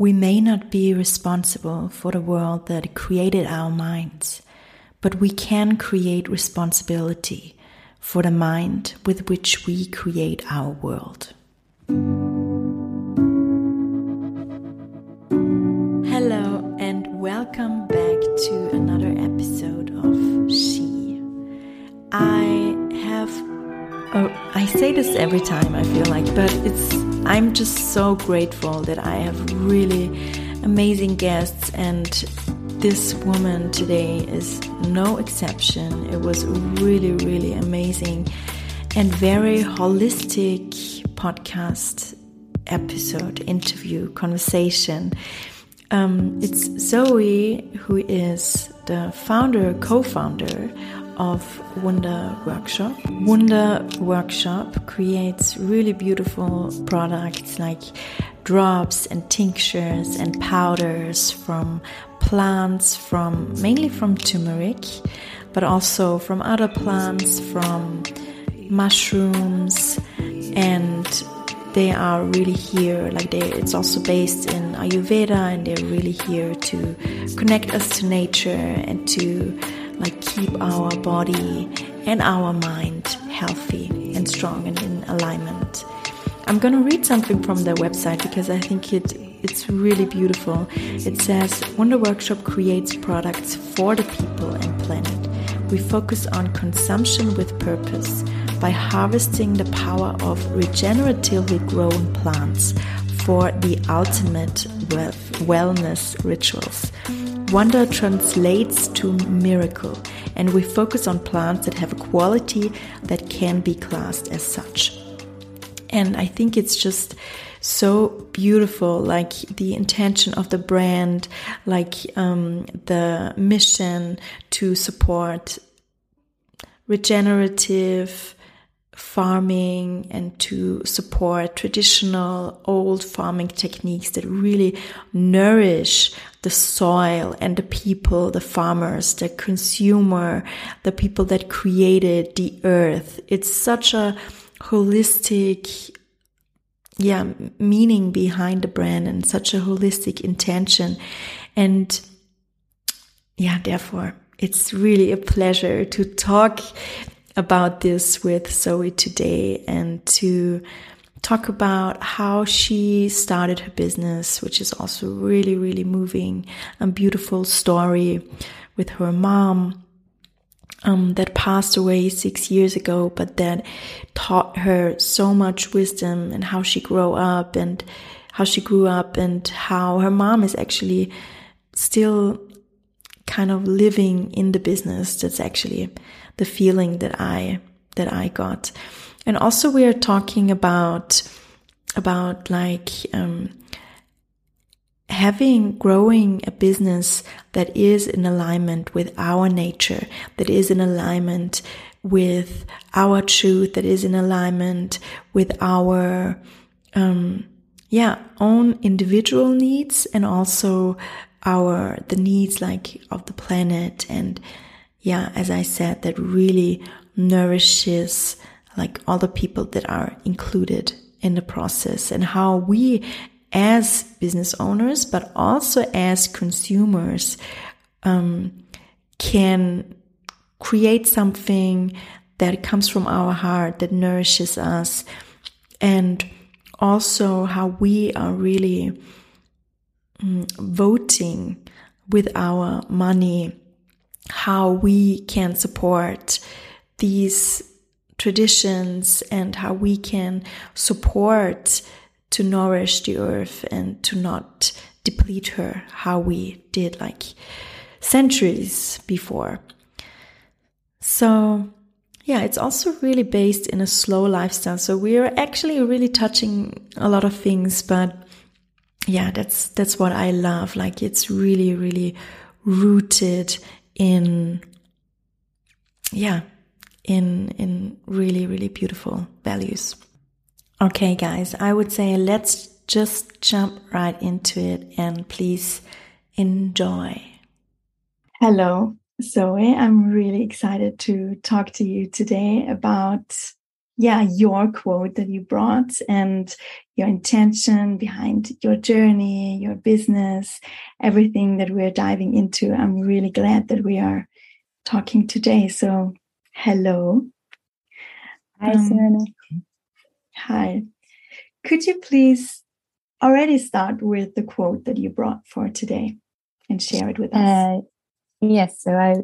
We may not be responsible for the world that created our minds, but we can create responsibility for the mind with which we create our world. Hello, and welcome back to another episode of She. I have, oh, I say this every time I feel like, but it's, I'm just so grateful that I have really amazing guests and this woman today is no exception. It was really, really amazing and very holistic podcast episode, interview, conversation. Um, it's Zoe, who is the founder, co founder of Wunder Workshop. Wunder Workshop creates really beautiful products like drops and tinctures and powders from plants from mainly from turmeric, but also from other plants, from mushrooms, and they are really here. Like they, it's also based in Ayurveda, and they're really here to connect us to nature and to like keep our body and our mind healthy and strong and in alignment. I'm gonna read something from their website because I think it it's really beautiful. It says Wunder Workshop creates products for the people and planet. We focus on consumption with purpose by harvesting the power of regeneratively grown plants for the ultimate wellness rituals. Wunder translates to miracle, and we focus on plants that have a quality that can be classed as such. And I think it's just so beautiful, like the intention of the brand, like um, the mission to support regenerative farming and to support traditional old farming techniques that really nourish the soil and the people, the farmers, the consumer, the people that created the earth. It's such a holistic yeah meaning behind the brand and such a holistic intention and yeah therefore it's really a pleasure to talk about this with Zoe today and to talk about how she started her business, which is also really, really moving and beautiful story with her mom um, that passed away six years ago, but that taught her so much wisdom and how she grew up and how she grew up and how her mom is actually still kind of living in the business. That's actually the feeling that I, that I got. And also we are talking about, about like, um, having growing a business that is in alignment with our nature, that is in alignment with our truth, that is in alignment with our, um, yeah, own individual needs and also our, the needs like of the planet. And yeah, as I said, that really nourishes like all the people that are included in the process and how we as business owners, but also as consumers, um, can create something that comes from our heart, that nourishes us, and also how we are really um, voting with our money, how we can support these traditions and how we can support to nourish the earth and to not deplete her how we did like centuries before. So, yeah, it's also really based in a slow lifestyle. So we are actually really touching a lot of things, but yeah, that's that's what I love. Like it's really really rooted in yeah, in in really really beautiful values. Okay, guys, I would say let's just jump right into it and please enjoy. Hello, Zoe. I'm really excited to talk to you today about yeah, your quote that you brought and your intention behind your journey, your business, everything that we're diving into. I'm really glad that we are talking today. So, hello. Hi, um, Hi. Could you please already start with the quote that you brought for today and share it with us? Uh, yes. So I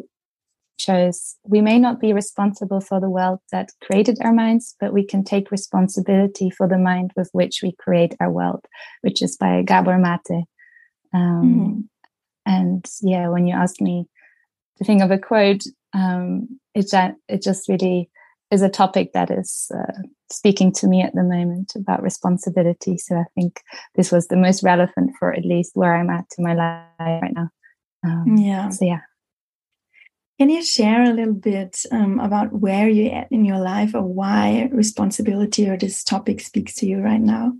chose We may not be responsible for the world that created our minds, but we can take responsibility for the mind with which we create our world, which is by Gabor Mate. Um, mm-hmm. And yeah, when you asked me to think of a quote, um, it, it just really is a topic that is uh, speaking to me at the moment about responsibility. So I think this was the most relevant for at least where I'm at in my life right now. Um, yeah. So yeah. Can you share a little bit um, about where you're at in your life or why responsibility or this topic speaks to you right now?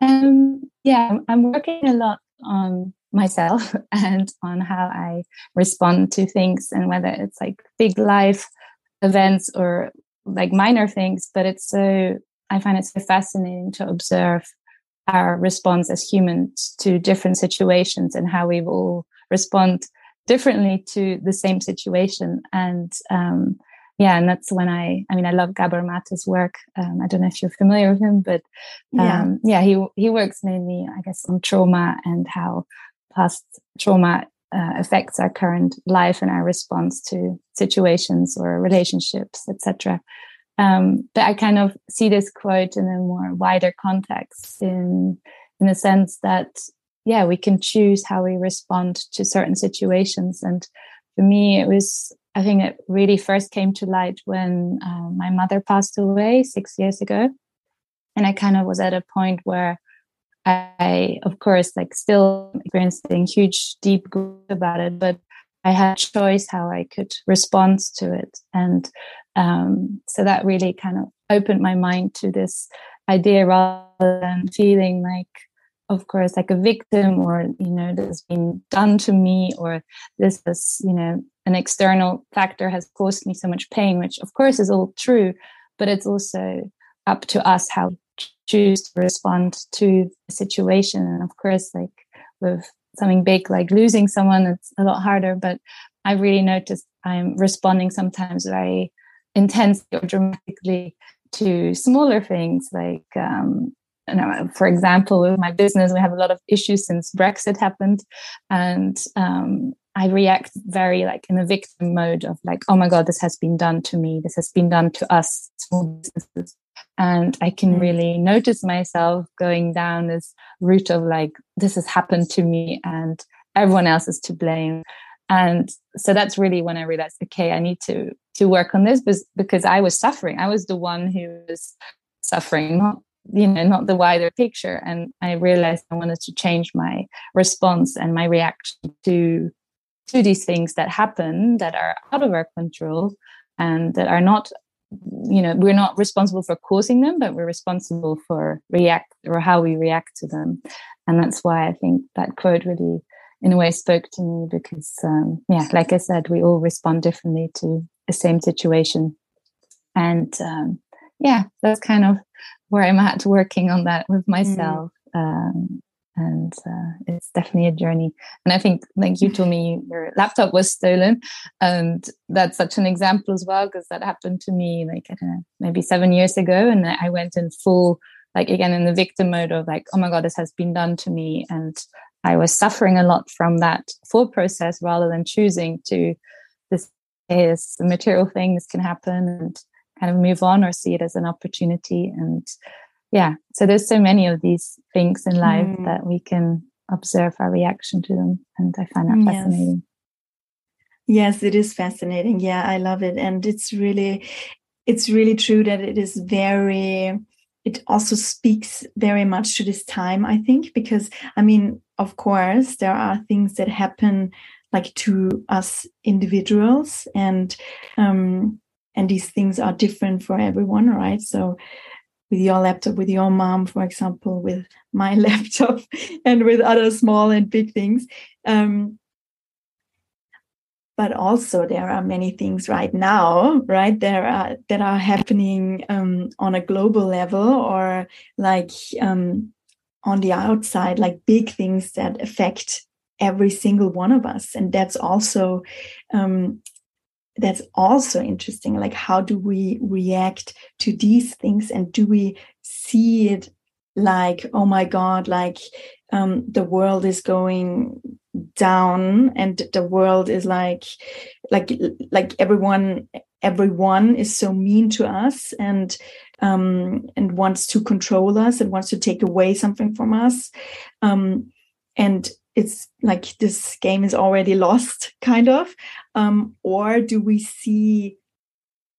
Um, yeah, I'm working a lot on myself and on how I respond to things and whether it's like big life events or like minor things, but it's so, I find it so fascinating to observe our response as humans to different situations and how we will respond differently to the same situation. And um, yeah, and that's when I, I mean, I love Gabor Mate's work. Um, I don't know if you're familiar with him, but um, yeah. yeah, he he works mainly, I guess, on trauma and how past trauma uh, affects our current life and our response to situations or relationships, etc. Um, but I kind of see this quote in a more wider context, in in the sense that yeah, we can choose how we respond to certain situations. And for me, it was, I think it really first came to light when uh, my mother passed away six years ago. And I kind of was at a point where I, of course, like still experiencing huge, deep grief about it, but I had choice how I could respond to it. And um, so that really kind of opened my mind to this idea rather than feeling like of course like a victim or you know this has been done to me or this is you know an external factor has caused me so much pain which of course is all true but it's also up to us how choose to respond to the situation. And of course like with something big like losing someone it's a lot harder but i really noticed i'm responding sometimes very intensely or dramatically to smaller things like um, know, for example, with my business, we have a lot of issues since Brexit happened, and um, I react very like in a victim mode of like, oh my god, this has been done to me, this has been done to us, small businesses, and I can mm. really notice myself going down this route of like, this has happened to me, and everyone else is to blame. And so that's really when I realized, okay, I need to to work on this because I was suffering. I was the one who was suffering, not you know not the wider picture. And i realized i wanted to change my response and my reaction to to these things that happen that are out of our control and that are not you know we're not responsible for causing them but we're responsible for react or how we react to them. And that's why i think that quote really in a way spoke to me because um, yeah like i said we all respond differently to the same situation. And um, yeah that's kind of where I'm at working on that with mm. myself. Mm. Um, and uh, it's definitely a journey. And I think, like you told me, your laptop was stolen, and that's such an example as well because that happened to me like I don't know, maybe seven years ago, and I went in full, like again in the victim mode of like, oh my god, this has been done to me, and I was suffering a lot from that full process rather than choosing to this is a material thing, this can happen, and kind of move on or see it as an opportunity. And yeah so there's so many of these things in life mm. that we can observe our reaction to them and i find that fascinating. Yes. yes it is fascinating. Yeah i love it. And it's really it's really true that it is very it also speaks very much to this time i think because i mean of course there are things that happen like to us individuals. And um and these things are different for everyone right? So with your laptop with your mom for example with my laptop and with other small and big things. Um, but also there are many things right now right there are that are happening um, on a global level or like um, on the outside like big things that affect every single one of us. And that's also um, that's also interesting like how do we react to these things? And do we see it like oh my god like um, the world is going down and the world is like like like everyone everyone is so mean to us and um and wants to control us and wants to take away something from us. Um and it's like this game is already lost kind of um or do we see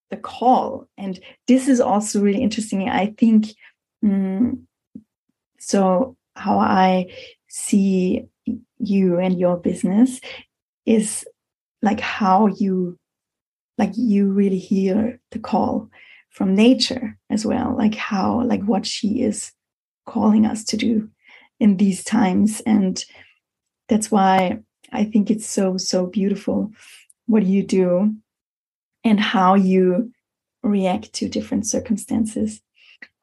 the call? And this is also really interesting i think um, so how i see you and your business is like how you like you really hear the call from nature as well like how like what she is calling us to do in these times. And that's why i think it's so so beautiful what you do and how you react to different circumstances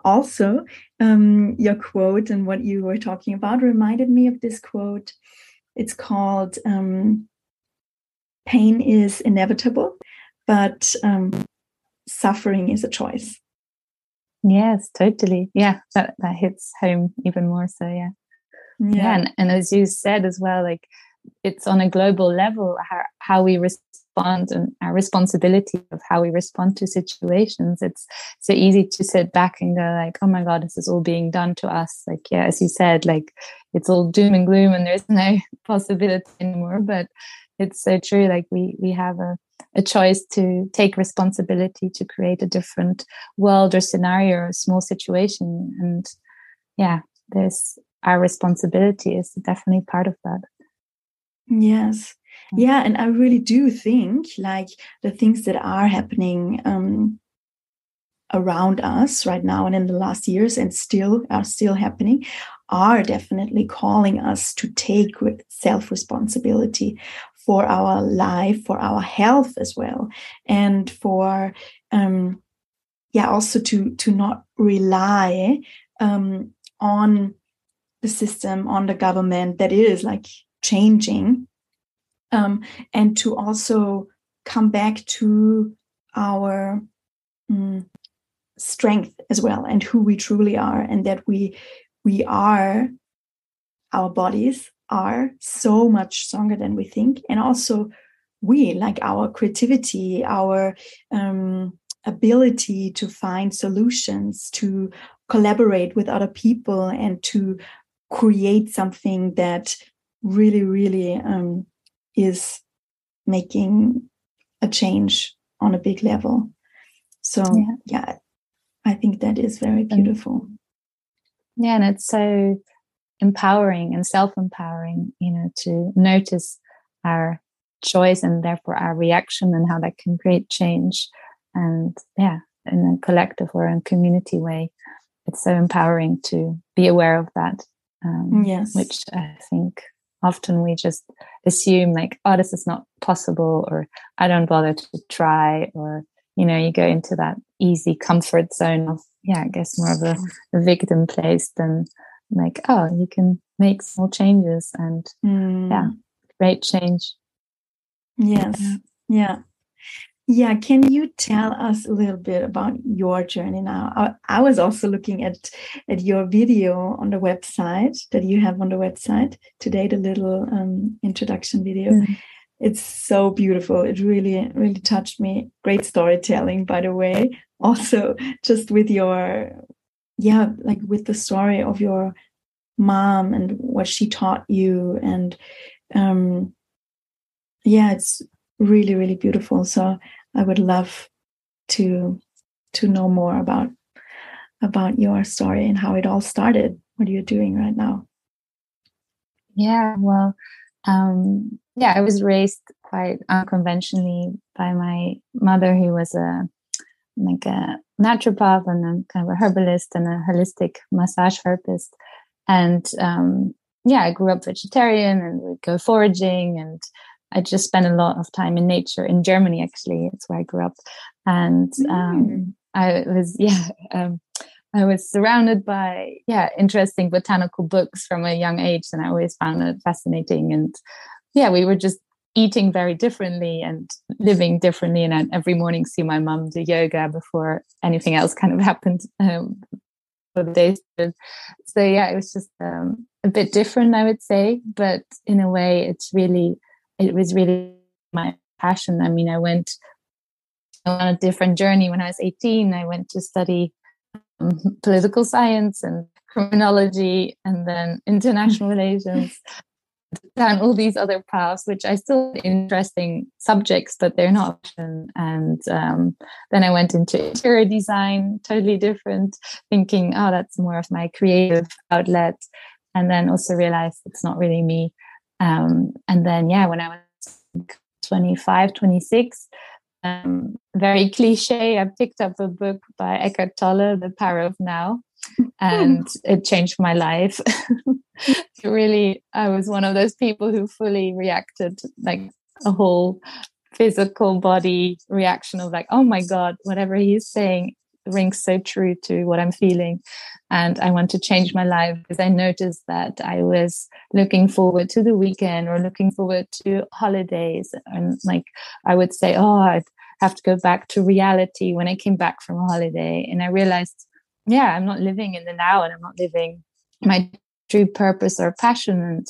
also um, your quote and what you were talking about reminded me of this quote it's called um, Pain is Inevitable, but um, Suffering is a Choice. Yes, totally. Yeah, that, that hits home even more so. Yeah. Yeah. yeah and, and as you said as well, like it's on a global level how, how we respond and our responsibility of how we respond to situations. It's so easy to sit back and go like oh my god this is all being done to us. Like yeah as you said like it's all doom and gloom and there's no possibility anymore. But it's so true like we we have a a choice to take responsibility to create a different world or scenario or small situation. And yeah there's our responsibility is definitely part of that. Yes. Yeah. And i really do think like the things that are happening um, around us right now and in the last years and still are still happening are definitely calling us to take self responsibility for our life for our health as well and for um yeah also to to not rely um on the system on the government that is like changing um, and to also come back to our um, strength as well and who we truly are and that we we are our bodies are so much stronger than we think. And also we like our creativity our um, ability to find solutions to collaborate with other people and to create something that really really um, is making a change on a big level. So yeah, yeah I think that is very beautiful. Yeah, and it's so empowering and self-empowering, you know, to notice our choice and therefore our reaction and how that can create change. And yeah, in a collective or in community way, it's so empowering to be aware of that. Um, yes, which I think often we just assume like oh this is not possible or i don't bother to try or you know you go into that easy comfort zone of yeah i guess more of a, a victim place than like oh you can make small changes and mm. yeah great change. Yes. Yeah. yeah yeah, can you tell us a little bit about your journey now? I, I, was also looking at at your video on the website that you have on the website today, the little um, introduction video. Mm. It's so beautiful. It really, really touched me. Great storytelling, by the way. Also, just with your, yeah, like with the story of your mom and what she taught you, and um, yeah, it's really really beautiful so i would love to to know more about about your story and how it all started. What are you doing right now? Yeah well um yeah i was raised quite unconventionally by my mother who was a like a naturopath and a kind of a herbalist and a holistic massage therapist. And um yeah i grew up vegetarian and would go foraging and I just spent a lot of time in nature in Germany. Actually, it's where I grew up, and um, mm. I was yeah. Um, I was surrounded by yeah interesting botanical books from a young age, and I always found it fascinating. And yeah, we were just eating very differently and living differently. And I'd every morning see my mum do yoga before anything else kind of happened um, for the day. So yeah, it was just um, a bit different, I would say. But in a way, it's really it was really my passion. I mean, I went on a different journey when I was 18. I went to study um, political science and criminology and then international relations down all these other paths, which I still interesting subjects, but they're not. And, and um, then I went into interior design, totally different, thinking, oh, that's more of my creative outlet. And then also realized it's not really me. Um, and then, yeah, when I was 25, 26, um, very cliche, I picked up a book by Eckhart Tolle, The Power of Now, and it changed my life. really, I was one of those people who fully reacted like a whole physical body reaction of like, oh my God, whatever he's saying rings so true to what I'm feeling. And I want to change my life because I noticed that I was looking forward to the weekend or looking forward to holidays. And like I would say, oh, I have to go back to reality when I came back from a holiday. And I realized yeah i'm not living in the now and i'm not living my true purpose or passion and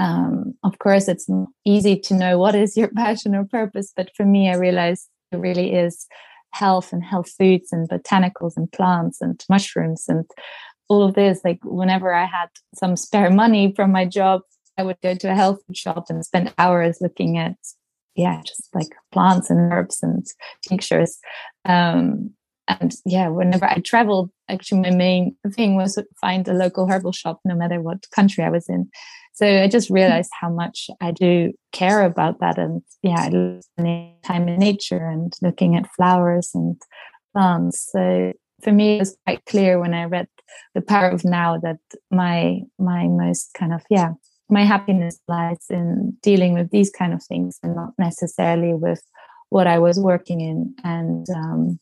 um, of course it's easy to know what is your passion or purpose but for me i realized it really is health and health foods and botanicals and plants and mushrooms and all of this. Like whenever i had some spare money from my job i would go to a health food shop and spend hours looking at yeah just like plants and herbs and tinctures. Um, and yeah whenever i traveled actually my main thing was to find a local herbal shop no matter what country i was in so i just realized how much i do care about that. And yeah time in nature and looking at flowers and plants. So for me it was quite clear when i read the power of now that my my most kind of yeah my happiness lies in dealing with these kind of things and not necessarily with what i was working in. And um,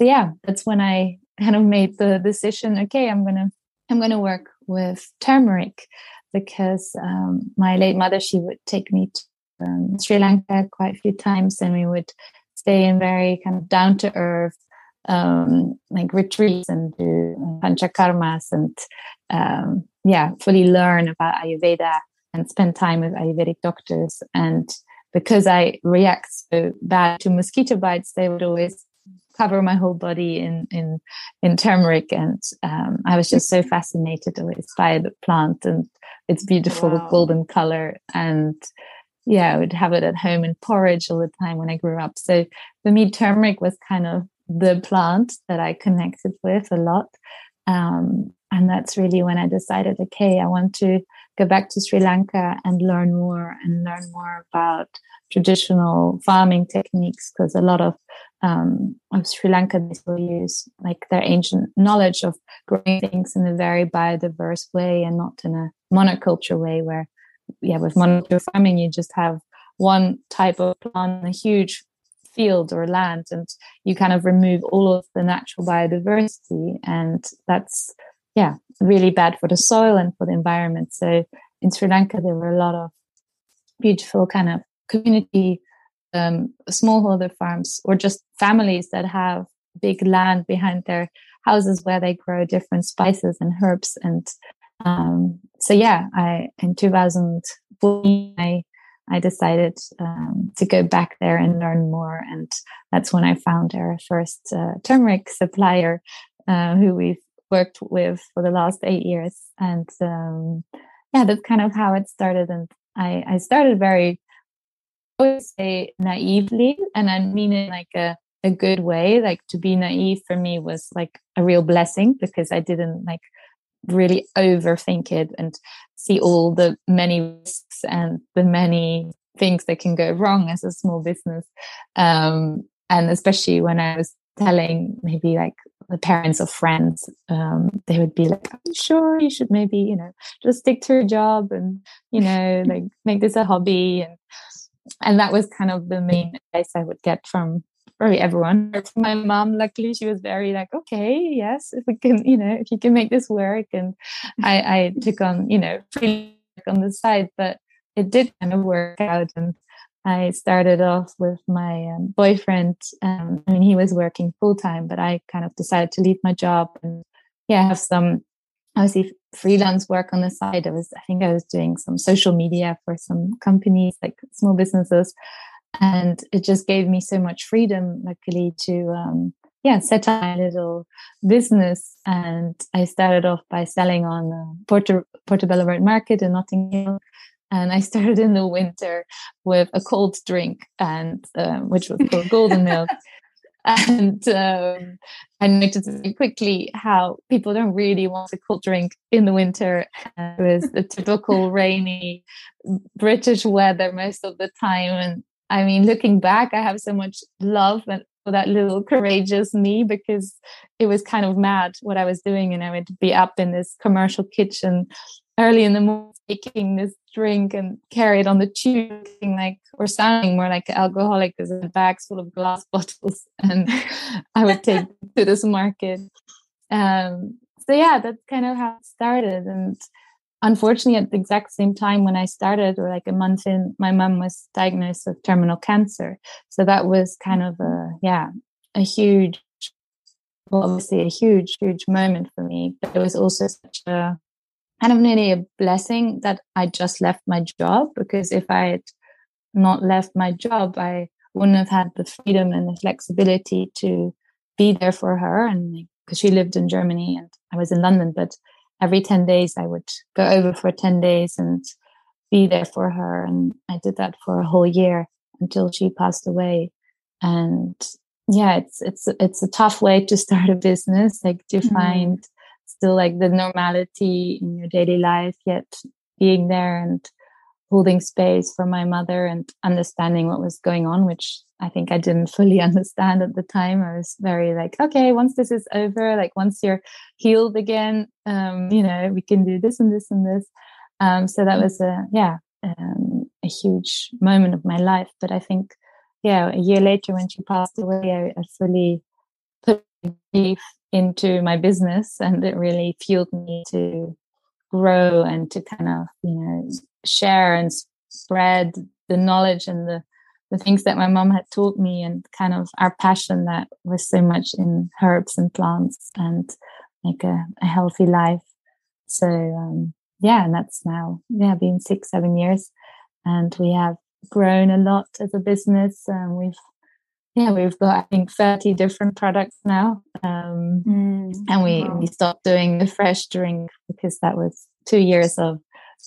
so yeah, that's when I kind of made the decision. Okay, I'm gonna I'm gonna work with turmeric because um, my late mother she would take me to um, Sri Lanka quite a few times, and we would stay in very kind of down to earth um, like retreats and do panchakarmas and um, yeah, fully learn about Ayurveda and spend time with Ayurvedic doctors. And because I react so bad to mosquito bites, they would always cover my whole body in in in turmeric and um, i was just so fascinated always by the plant and its beautiful wow. golden color. And yeah i would have it at home in porridge all the time when i grew up. So for me turmeric was kind of the plant that i connected with a lot. Um, and that's really when i decided okay i want to go back to sri lanka and learn more and learn more about traditional farming techniques because a lot of um, of Sri Lanka, they still use like their ancient knowledge of growing things in a very biodiverse way and not in a monoculture way where, yeah, with monoculture farming, you just have one type of plant, a huge field or land, and you kind of remove all of the natural biodiversity. And that's, yeah, really bad for the soil and for the environment. So in Sri Lanka, there were a lot of beautiful kind of community um, smallholder farms or just families that have big land behind their houses where they grow different spices and herbs and um, so yeah i in 2014 i i decided um, to go back there and learn more. And that's when i found our first uh, turmeric supplier uh, who we've worked with for the last eight years. And um, yeah that's kind of how it started. And i i started very always say naively, and I mean it like a, a good way. Like to be naive for me was like a real blessing because I didn't like really overthink it and see all the many risks and the many things that can go wrong as a small business. Um, and especially when I was telling maybe like the parents of friends, um, they would be like, "I'm sure you should maybe, you know, just stick to your job and, you know, like make this a hobby." And and that was kind of the main advice I would get from probably everyone. My mom, luckily, she was very like, okay, yes, if we can, you know, if you can make this work. And I, I took on, you know, on the side, but it did kind of work out. And I started off with my um, boyfriend. Um, I mean, he was working full time, but I kind of decided to leave my job and yeah, have some obviously freelance work on the side. I was, I think I was doing some social media for some companies, like small businesses. And it just gave me so much freedom, luckily, to, um, yeah, set up my little business. And I started off by selling on the Porter, Portobello Road Market in Notting Hill. And I started in the winter with a cold drink, and um, which was called Golden Milk. And um, I noticed very quickly how people don't really want a cold drink in the winter. it was the typical rainy British weather most of the time. And I mean, looking back, I have so much love for that little courageous me because it was kind of mad what I was doing. And I would be up in this commercial kitchen early in the morning taking this drink and carry it on the tube, like or sounding more like an alcoholic because the bags full of glass bottles, and I would take to this market. Um, so yeah, that's kind of how it started. And unfortunately, at the exact same time when I started, or like a month in, my mom was diagnosed with terminal cancer. So that was kind of a yeah a huge well, obviously a huge, huge moment for me. But it was also such a kind of nearly a blessing that I just left my job because if I had not left my job, I wouldn't have had the freedom and the flexibility to be there for her. And because she lived in Germany and I was in London, but every 10 days I would go over for 10 days and be there for her. And I did that for a whole year until she passed away. And yeah, it's, it's, it's a tough way to start a business, like to mm-hmm. find still like the normality in your daily life, yet being there and holding space for my mother and understanding what was going on, which I think I didn't fully understand at the time. I was very like, okay, once this is over, like once you're healed again, um, you know, we can do this and this and this. Um, so that was a yeah, um, a huge moment of my life. But I think, yeah, a year later when she passed away, I, I fully put into my business and it really fueled me to grow and to kind of you know share and spread the knowledge and the the things that my mom had taught me and kind of our passion that was so much in herbs and plants and like a, a healthy life. So um, yeah and that's now yeah been six seven years and we have grown a lot as a business and we've yeah we've got i think 30 different products now um, mm, and we wow. we stopped doing the fresh drink because that was two years of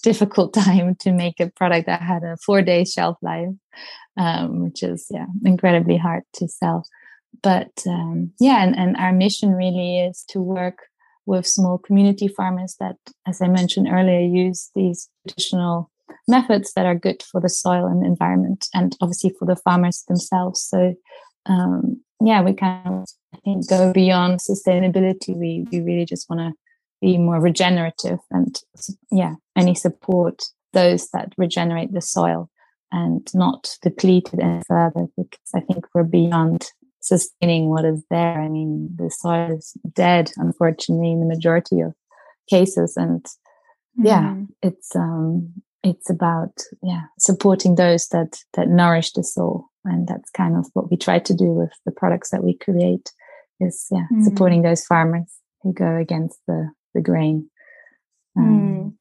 difficult time to make a product that had a four day shelf life um, which is yeah incredibly hard to sell but um, yeah and, and our mission really is to work with small community farmers that as i mentioned earlier use these traditional methods that are good for the soil and environment and obviously for the farmers themselves. So um, yeah we kind of i think go beyond sustainability. We, we really just want to be more regenerative and yeah any support those that regenerate the soil and not deplete it any further because i think we're beyond sustaining what is there. I mean the soil is dead unfortunately in the majority of cases. And yeah mm. it's um it's about yeah supporting those that that nourish the soul and that's kind of what we try to do with the products that we create is yeah mm. supporting those farmers who go against the the grain um, mm.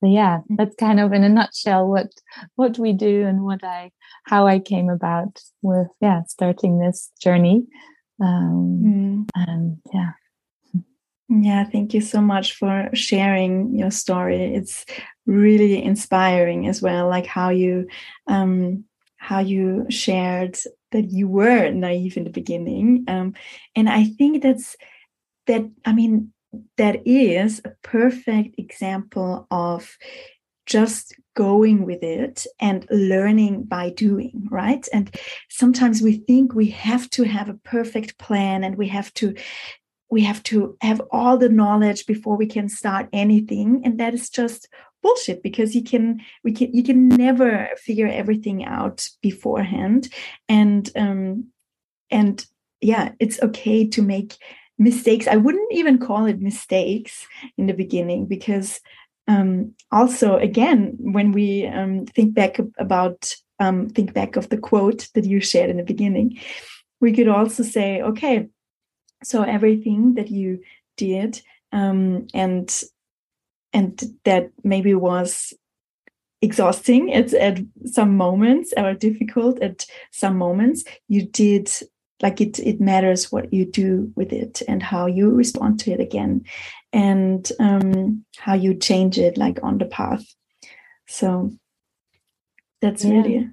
so yeah that's kind of in a nutshell what what we do and what i how i came about with yeah starting this journey um mm. and yeah yeah, thank you so much for sharing your story. It's really inspiring as well, like how you um, how you shared that you were naive in the beginning, um, and I think that's that. I mean, that is a perfect example of just going with it and learning by doing, right? And sometimes we think we have to have a perfect plan and we have to we have to have all the knowledge before we can start anything. And that is just bullshit because you can we can you can never figure everything out beforehand. And um and yeah it's okay to make mistakes. I wouldn't even call it mistakes in the beginning because um also again when we um think back about um think back of the quote that you shared in the beginning we could also say okay so everything that you did um and and that maybe was exhausting at, at some moments or difficult at some moments you did like it it matters what you do with it and how you respond to it again and um, how you change it like on the path so that's yeah. really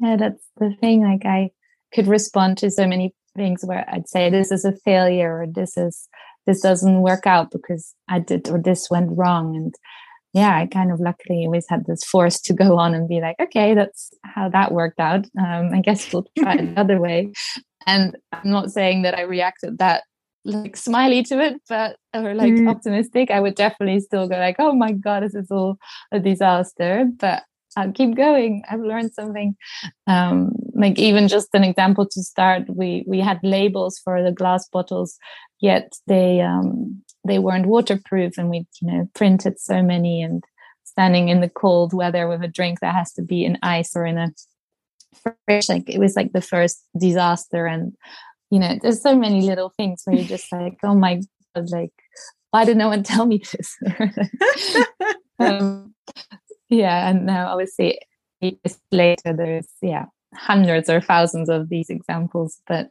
yeah that's the thing like i could respond to so many things where i'd say this is a failure or this is this doesn't work out because I did or this went wrong. And yeah, I kind of luckily always had this force to go on and be like, okay, that's how that worked out. Um, I guess we'll try another way. And I'm not saying that I reacted that like smiley to it, but or like mm. optimistic. I would definitely still go like, oh my god, this is all a disaster. But I'll keep going. I've learned something. Um, like even just an example to start, we we had labels for the glass bottles yet they um, they weren't waterproof, and we you know printed so many and standing in the cold weather with a drink that has to be in ice or in a fridge. Like it was like the first disaster, and you know there's so many little things where you're just like, oh my god, like why did no one tell me this? um, yeah, and now obviously years later, there's yeah hundreds or thousands of these examples, but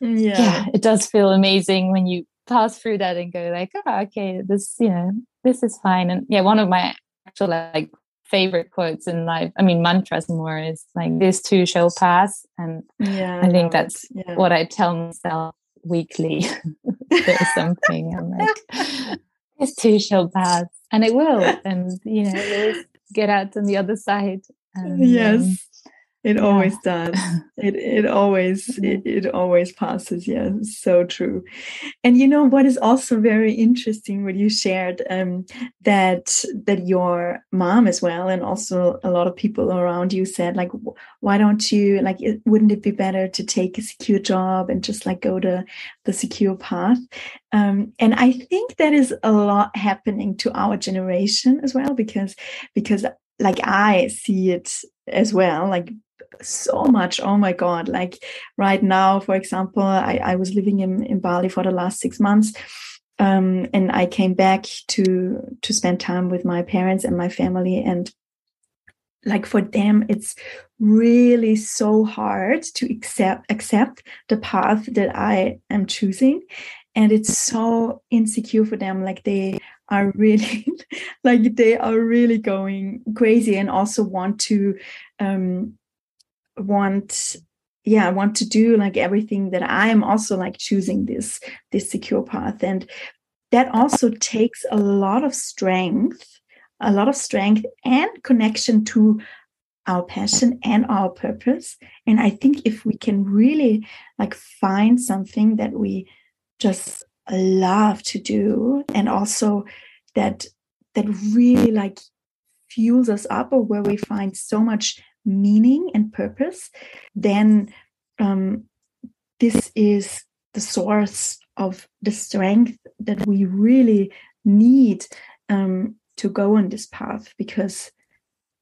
yeah. yeah it does feel amazing when you pass through that and go like oh okay this you know this is fine. And yeah one of my actual like favorite quotes in life i mean mantras more is like this too shall pass. And yeah i think that's yeah. what i tell myself weekly. There's something i'm like this too shall pass. And it will and you know get out on the other side. And, yes. um, it yeah. always does. It it always it, it always passes. Yeah so true. And you know what is also very interesting what you shared um that that your mom as well and also a lot of people around you said like why don't you like it, wouldn't it be better to take a secure job and just like go to the secure path? Um, and i think that is a lot happening to our generation as well because because like i see it as well like so much. Oh my god. Like right now for example i, I was living in, in bali for the last six months um, and i came back to to spend time with my parents and my family. And like for them it's really so hard to accept accept the path that i am choosing. And it's so insecure for them. Like they are really like they are really going crazy and also want to um want yeah i want to do like everything that i am also like choosing this this secure path. And that also takes a lot of strength a lot of strength and connection to our passion and our purpose. And i think if we can really like find something that we just love to do and also that that really like fuels us up or where we find so much meaning and purpose, then um, this is the source of the strength that we really need um, to go on this path because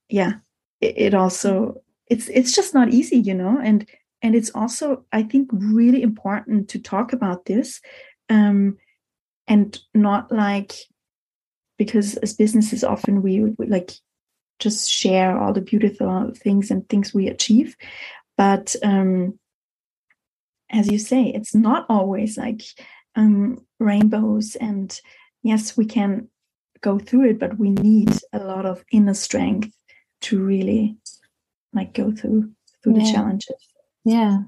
yeah it, it, also it's it's just not easy you know and and it's also i think really important to talk about this um, and not like because as businesses often we, we like just share all the beautiful things and things we achieve. But um, as you say, it's not always like um, rainbows. And yes, we can go through it, but we need a lot of inner strength to really like go through through yeah. the challenges. Yeah,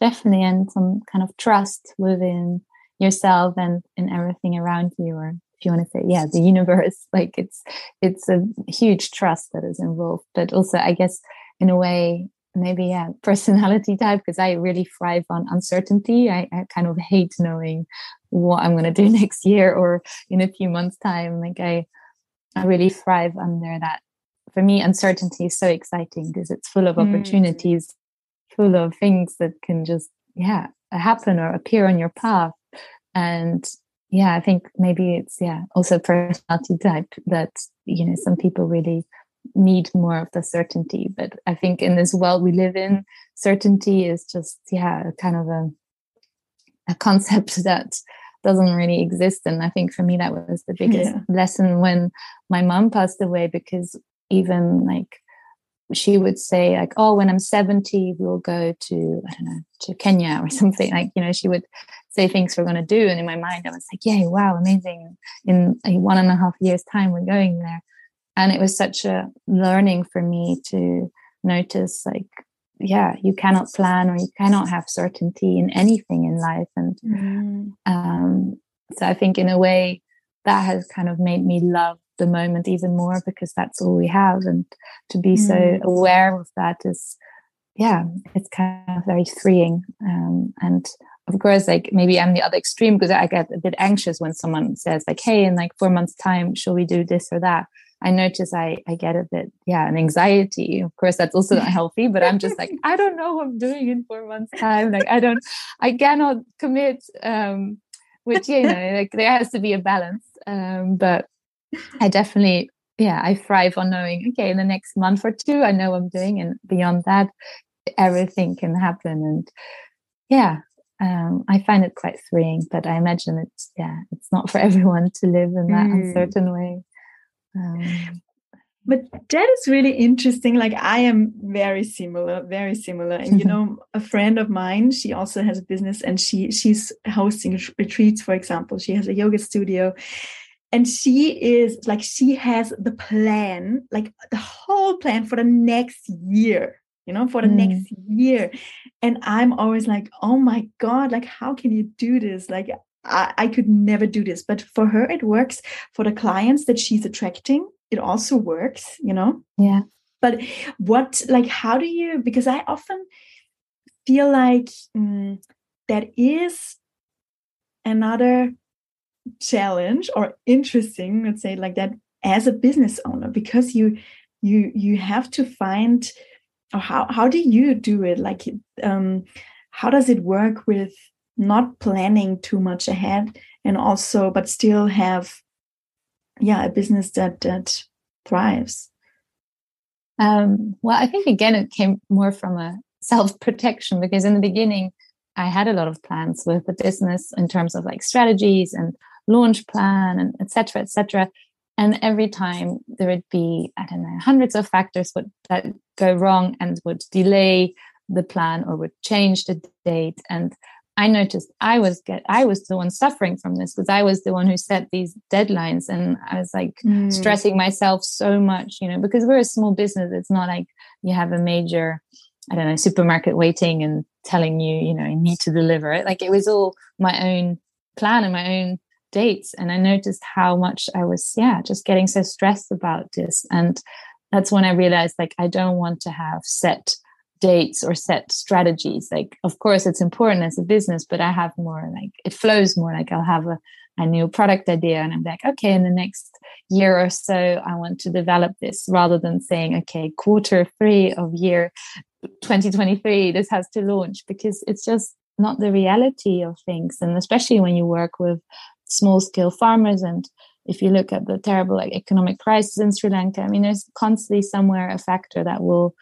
definitely, and some kind of trust within yourself and in everything around you, or if you want to say yeah the universe like it's it's a huge trust that is involved but also i guess in a way maybe yeah personality type because i really thrive on uncertainty I, I kind of hate knowing what i'm going to do next year or in a few months time like i I really thrive under that. For me, uncertainty is so exciting because it's full of mm. opportunities, full of things that can just, yeah, happen or appear on your path. And yeah, I think maybe it's, yeah, also personality type that, you know, some people really need more of the certainty. But I think in this world we live in, certainty is just, yeah, kind of a, a concept that doesn't really exist. And I think for me, that was the biggest yeah. lesson when my mom passed away, because even like she would say like oh when i'm 70 we'll go to i don't know to kenya or something like you know she would say things we're going to do and in my mind i was like yay, wow amazing in a one and a half years time we're going there and it was such a learning for me to notice like yeah you cannot plan or you cannot have certainty in anything in life and mm. um, so i think in a way that has kind of made me love the moment even more because that's all we have and to be mm. so aware of that is yeah it's kind of very freeing um, and of course like maybe i'm the other extreme because i get a bit anxious when someone says like hey in like four months time shall we do this or that I notice I I get a bit yeah an anxiety. Of course, that's also not healthy. But I'm just like I don't know what I'm doing in four months time. Like I don't I cannot commit. Um, which you know like there has to be a balance. Um, but I definitely yeah I thrive on knowing okay in the next month or two I know I'm doing and beyond that everything can happen and yeah um, I find it quite freeing, but I imagine it's yeah, it's not for everyone to live in that mm. uncertain way. Um, but that is really interesting. Like I am very similar, very similar. And you know, a friend of mine, she also has a business and she she's hosting retreats, for example. She has a yoga studio. And she is like she has the plan, like the whole plan for the next year, you know, for the mm. next year. And I'm always like, oh my God, like how can you do this? Like I, I could never do this. But for her, it works. For the clients that she's attracting, it also works, you know? Yeah. But what, like, how do you, because I often feel like mm, that is another challenge or interesting, let's say like that, as a business owner, because you, you, you have to find, how, how do you do it? Like, um, how does it work with not planning too much ahead and also but still have yeah a business that that thrives um, well i think again it came more from a self-protection because in the beginning i had a lot of plans with the business in terms of like strategies and launch plan and etc etc and every time there would be i don't know hundreds of factors would that go wrong and would delay the plan or would change the date and I noticed I was get I was the one suffering from this because I was the one who set these deadlines and I was like mm. stressing myself so much, you know, because we're a small business. It's not like you have a major, I don't know, supermarket waiting and telling you, you know, you need to deliver it. Like it was all my own plan and my own dates. And I noticed how much I was, yeah, just getting so stressed about this. And that's when I realized like I don't want to have set dates or set strategies like of course it's important as a business but i have more like it flows more like i'll have a, a new product idea and i'm like okay in the next year or so i want to develop this rather than saying okay quarter three of year 2023 this has to launch because it's just not the reality of things and especially when you work with small scale farmers and if you look at the terrible like economic crisis in Sri Lanka, I mean, there's constantly somewhere a factor that will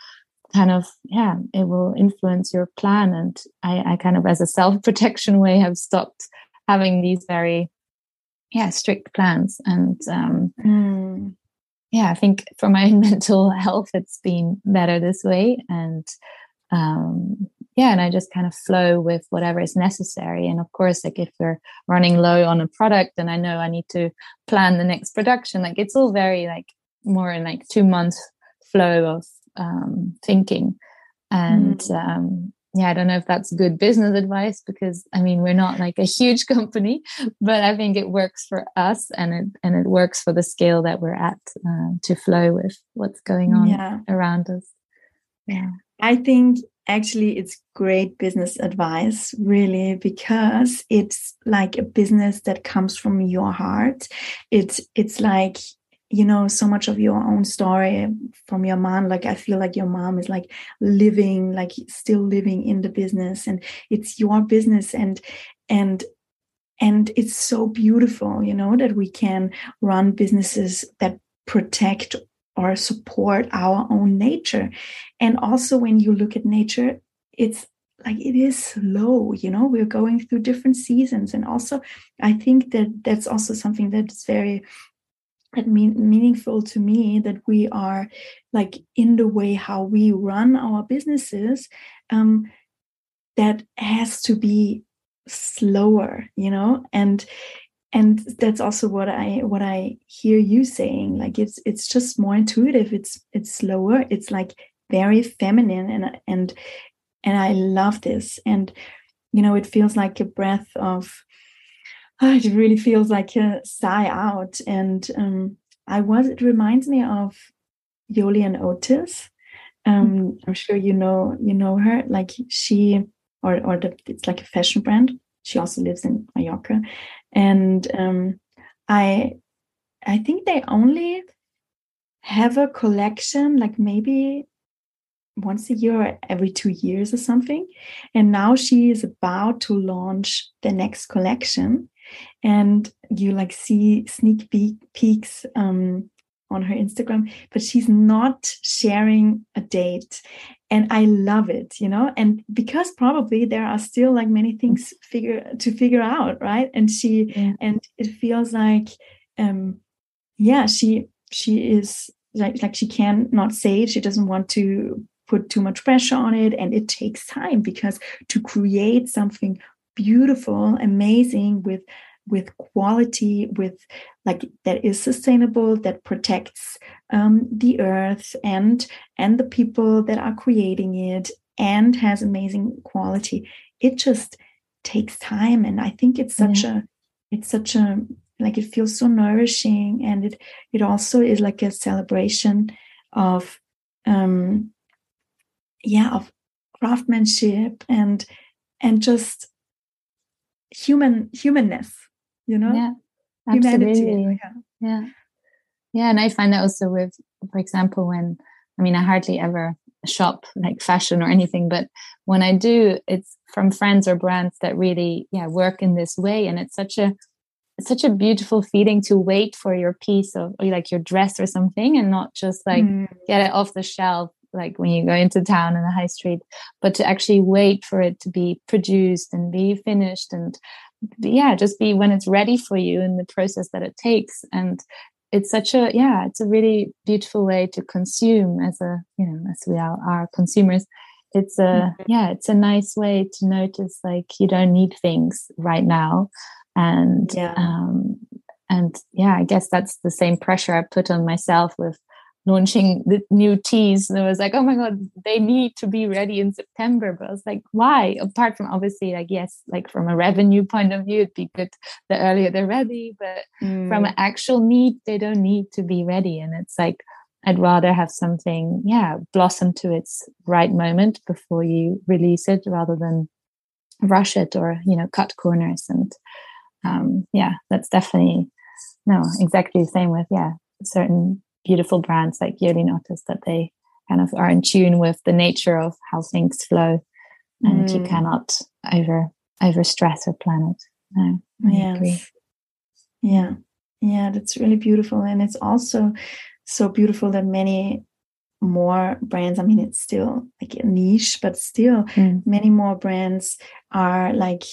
kind of yeah it will influence your plan and i, I kind of as a self-protection way have stopped having these very yeah strict plans and um mm. yeah i think for my mental health it's been better this way and um yeah and i just kind of flow with whatever is necessary and of course like if we're running low on a product and i know i need to plan the next production like it's all very like more in like two months flow of um, thinking. And mm. um, yeah, I don't know if that's good business advice because I mean we're not like a huge company, but I think it works for us and it and it works for the scale that we're at uh, to flow with what's going on yeah. around us. Yeah, I think actually it's great business advice really because it's like a business that comes from your heart. It's it's like you know so much of your own story from your mom. Like i feel like your mom is like living like still living in the business and it's your business and and and it's so beautiful you know that we can run businesses that protect or support our own nature. And also when you look at nature it's like it is slow you know we're going through different seasons. And also i think that that's also something that's very that mean meaningful to me that we are like in the way how we run our businesses um that has to be slower you know? And and that's also what i what i hear you saying like it's it's just more intuitive it's it's slower it's like very feminine and and and i love this. And you know it feels like a breath of oh, it really feels like a sigh out. And um i was it reminds me of yoli and otis. Um mm-hmm. i'm sure you know you know her like she or or the, it's like a fashion brand. She also lives in mallorca and um i i think they only have a collection like maybe once a year or every two years or something. And now she is about to launch the next collection. And you like see sneak peeks um, on her Instagram, but she's not sharing a date. And I love it, you know, and because probably there are still like many things figure to figure out, right? And she yeah. and it feels like um yeah, she she is like like she can not say it. She doesn't want to put too much pressure on it and it takes time because to create something beautiful amazing with with quality with like that is sustainable that protects um, the earth and and the people that are creating it and has amazing quality it just takes time and i think it's such yeah. a it's such a like it feels so nourishing and it it also is like a celebration of um yeah of craftsmanship and and just human humanness you know yeah absolutely yeah. yeah yeah and i find that also with for example when i mean i hardly ever shop like fashion or anything but when i do it's from friends or brands that really yeah work in this way and it's such a it's such a beautiful feeling to wait for your piece of like your dress or something and not just like mm. get it off the shelf like when you go into town in the high street, but to actually wait for it to be produced and be finished and yeah, just be when it's ready for you in the process that it takes. And it's such a yeah, it's a really beautiful way to consume as a you know as we are, are consumers. It's a mm-hmm. yeah, it's a nice way to notice like you don't need things right now, and yeah. um, and yeah, I guess that's the same pressure I put on myself with launching the new teas and i was like oh my god they need to be ready in september. But i was like why? Apart from obviously like yes like from a revenue point of view it'd be good the earlier they're ready but mm. from an actual need they don't need to be ready. And it's like i'd rather have something yeah blossom to its right moment before you release it rather than rush it or you know cut corners. And um yeah that's definitely no exactly the same with yeah certain beautiful brands like Yoli and that they kind of are in tune with the nature of how things flow and mm. you cannot over over stress or plan it no I yes. agree yeah yeah that's really beautiful and it's also so beautiful that many more brands i mean it's still like a niche but still mm. many more brands are like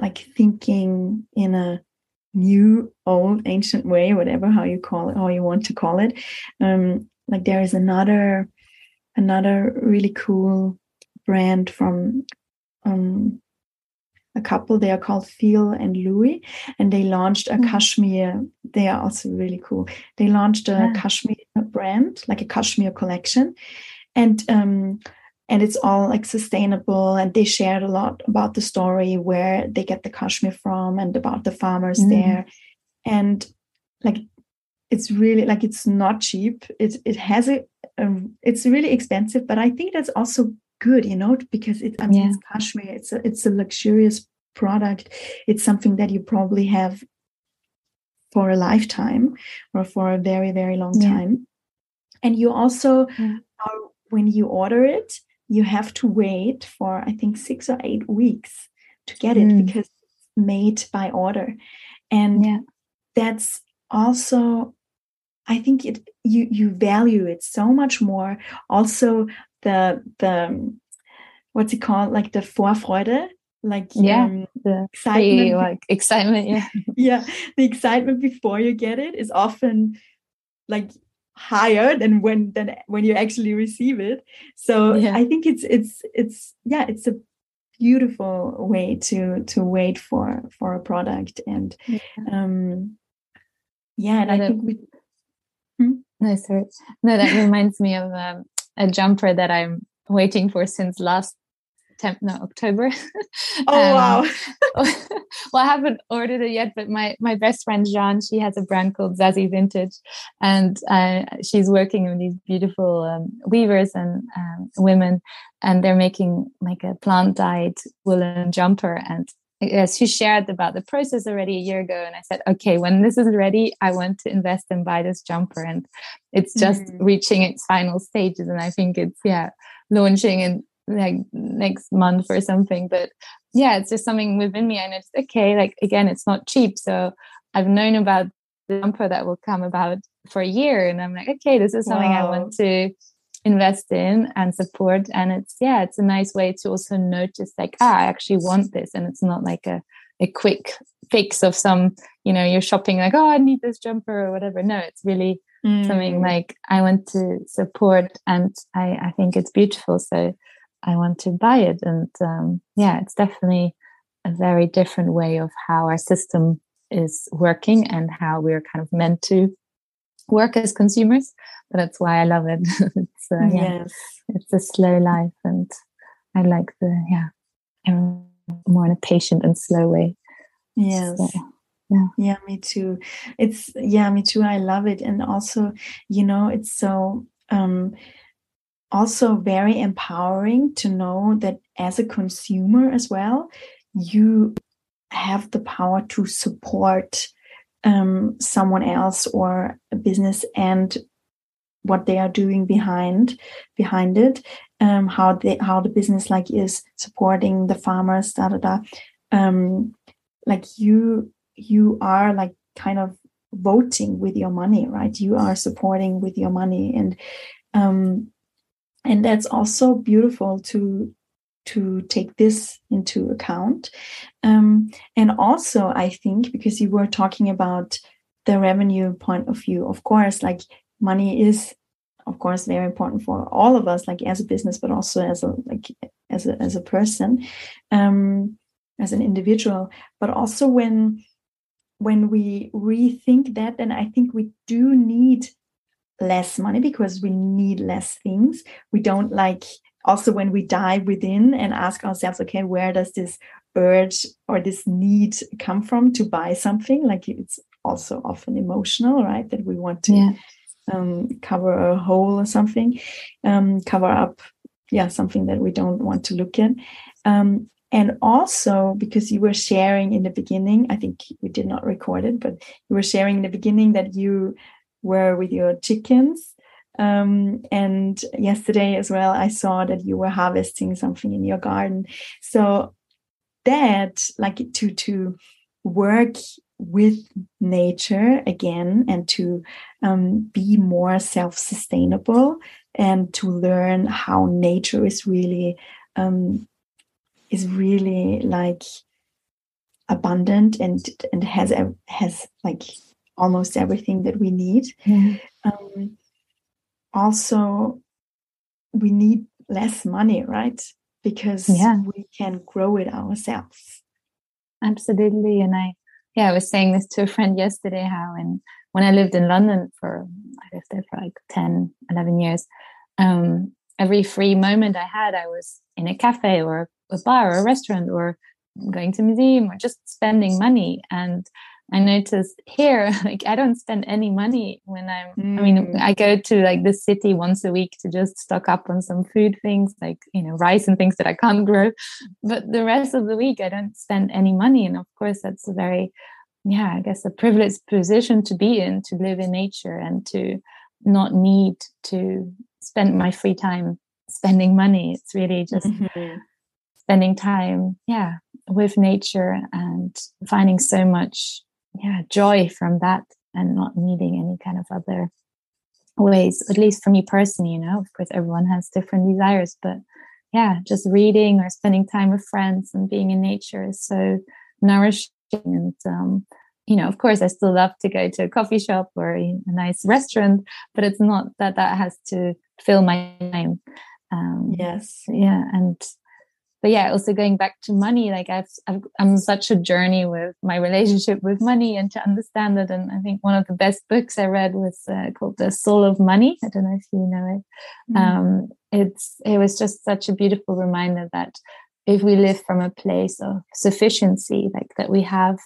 like thinking in a new, old, ancient way, whatever how you call it, how you want to call it. Um, like there is another another really cool brand from um, a couple. They are called Phil and Louis, and they launched a mm. cashmere. They are also really cool. They launched a yeah. cashmere brand, like a cashmere collection, and um, and it's all like sustainable and they shared a lot about the story where they get the cashmere from and about the farmers mm. there and like it's really like it's not cheap it it has a um, it's really expensive but i think that's also good you know because it I mean, yeah. it's cashmere it's a it's a luxurious product it's something that you probably have for a lifetime or for a very very long Yeah. time and you also Yeah. are, when you order it you have to wait for i think six or eight weeks to get it Mm. because it's made by order and Yeah. that's also i think it you you value it so much more also the the what's it called like the vorfreude like Yeah. um, The excitement free, like excitement. Yeah. yeah the excitement before you get it is often like higher than when than when you actually receive it so Yeah. i think it's it's it's yeah it's a beautiful way to to wait for for a product and um yeah and i Yeah, think we No, sorry. No, that reminds me of um, a jumper that I'm waiting for since last temp no October. oh Um, wow well, I haven't ordered it yet, but my my best friend Jeanne, she has a brand called Zazi Vintage, and uh, she's working with these beautiful um, weavers and um, women, and they're making like a plant dyed woolen jumper. And yes, she shared about the process already a year ago, and I said, okay, when this is ready, I want to invest and buy this jumper, and it's just Mhm. reaching its final stages, and I think it's yeah launching in like next month or something, but yeah, it's just something within me. And it's okay. Like again, it's not cheap. So I've known about the jumper that will come about for a year. And I'm like, okay, this is something I want to invest in and support. And it's yeah, it's a nice way to also notice like, ah, I actually want this. And it's not like a, a quick fix of some, you know, you're shopping like, oh, I need this jumper or whatever. No, it's really something Mm. like I want to support and I, I think it's beautiful. So I want to buy it. And um, yeah, it's definitely a very different way of how our system is working and how we're kind of meant to work as consumers. But that's why I love it. it's uh, yeah, yes it's a slow life, and I like the yeah, more in a patient and slow way. yes So, yeah me too it's yeah me too i love it and also you know it's so um also very empowering to know that as a consumer as well you have the power to support um, someone else or a business and what they are doing behind behind it um, how they how the business like is supporting the farmers da da da. Um, like you you are like kind of voting with your money right? You are supporting with your money and um and that's also beautiful to to take this into account. Um and also i think because you were talking about the revenue point of view of course like money is of course very important for all of us like as a business but also as a like as a as a person um as an individual. But also when when we rethink that then i think we do need less money because we need less things. We don't like also when we dive within and ask ourselves okay where does this urge or this need come from to buy something? Like it's also often emotional right? That we want to yeah, um, cover a hole or something, um, cover up, yeah, something that we don't want to look at. Um, and also because you were sharing in the beginning, I think we did not record it, but you were sharing in the beginning that you were with your chickens. Um, and yesterday as well, I saw that you were harvesting something in your garden. So that, like to to work with nature again and to um, be more self-sustainable and to learn how nature is really um, is really like abundant and and has ev- has like almost everything that we need yeah. um, also we need less money right because Yeah. we can grow it ourselves Absolutely. And I, yeah, I was saying this to a friend yesterday how in, when I lived in London for, I lived there for like 10, 11 years, um, every free moment I had, I was in a cafe or a bar or a restaurant or going to a museum or just spending money. And I noticed here, like I don't spend any money when I'm, I mean, Mm. I go to like the city once a week to just stock up on some food things like, you know, rice and things that I can't grow. But the rest of the week, I don't spend any money. And of course, that's a very yeah i guess a privileged position to be in to live in nature and to not need to spend my free time spending money it's really just mm-hmm. spending time yeah with nature and finding so much yeah joy from that and not needing any kind of other ways at least for me personally you know of course everyone has different desires but yeah just reading or spending time with friends and being in nature is so nourishing. And um, you know of course i still love to go to a coffee shop or a nice restaurant but it's not that that has to fill my time. Um, yes. yeah and but yeah also going back to money like I've, I've i'm such a journey with my relationship with money and to understand it. And i think one of the best books i read was uh, called the soul of money. I don't know if you know it. Mm. um, it's it was just such a beautiful reminder that if we live from a place of sufficiency like that we have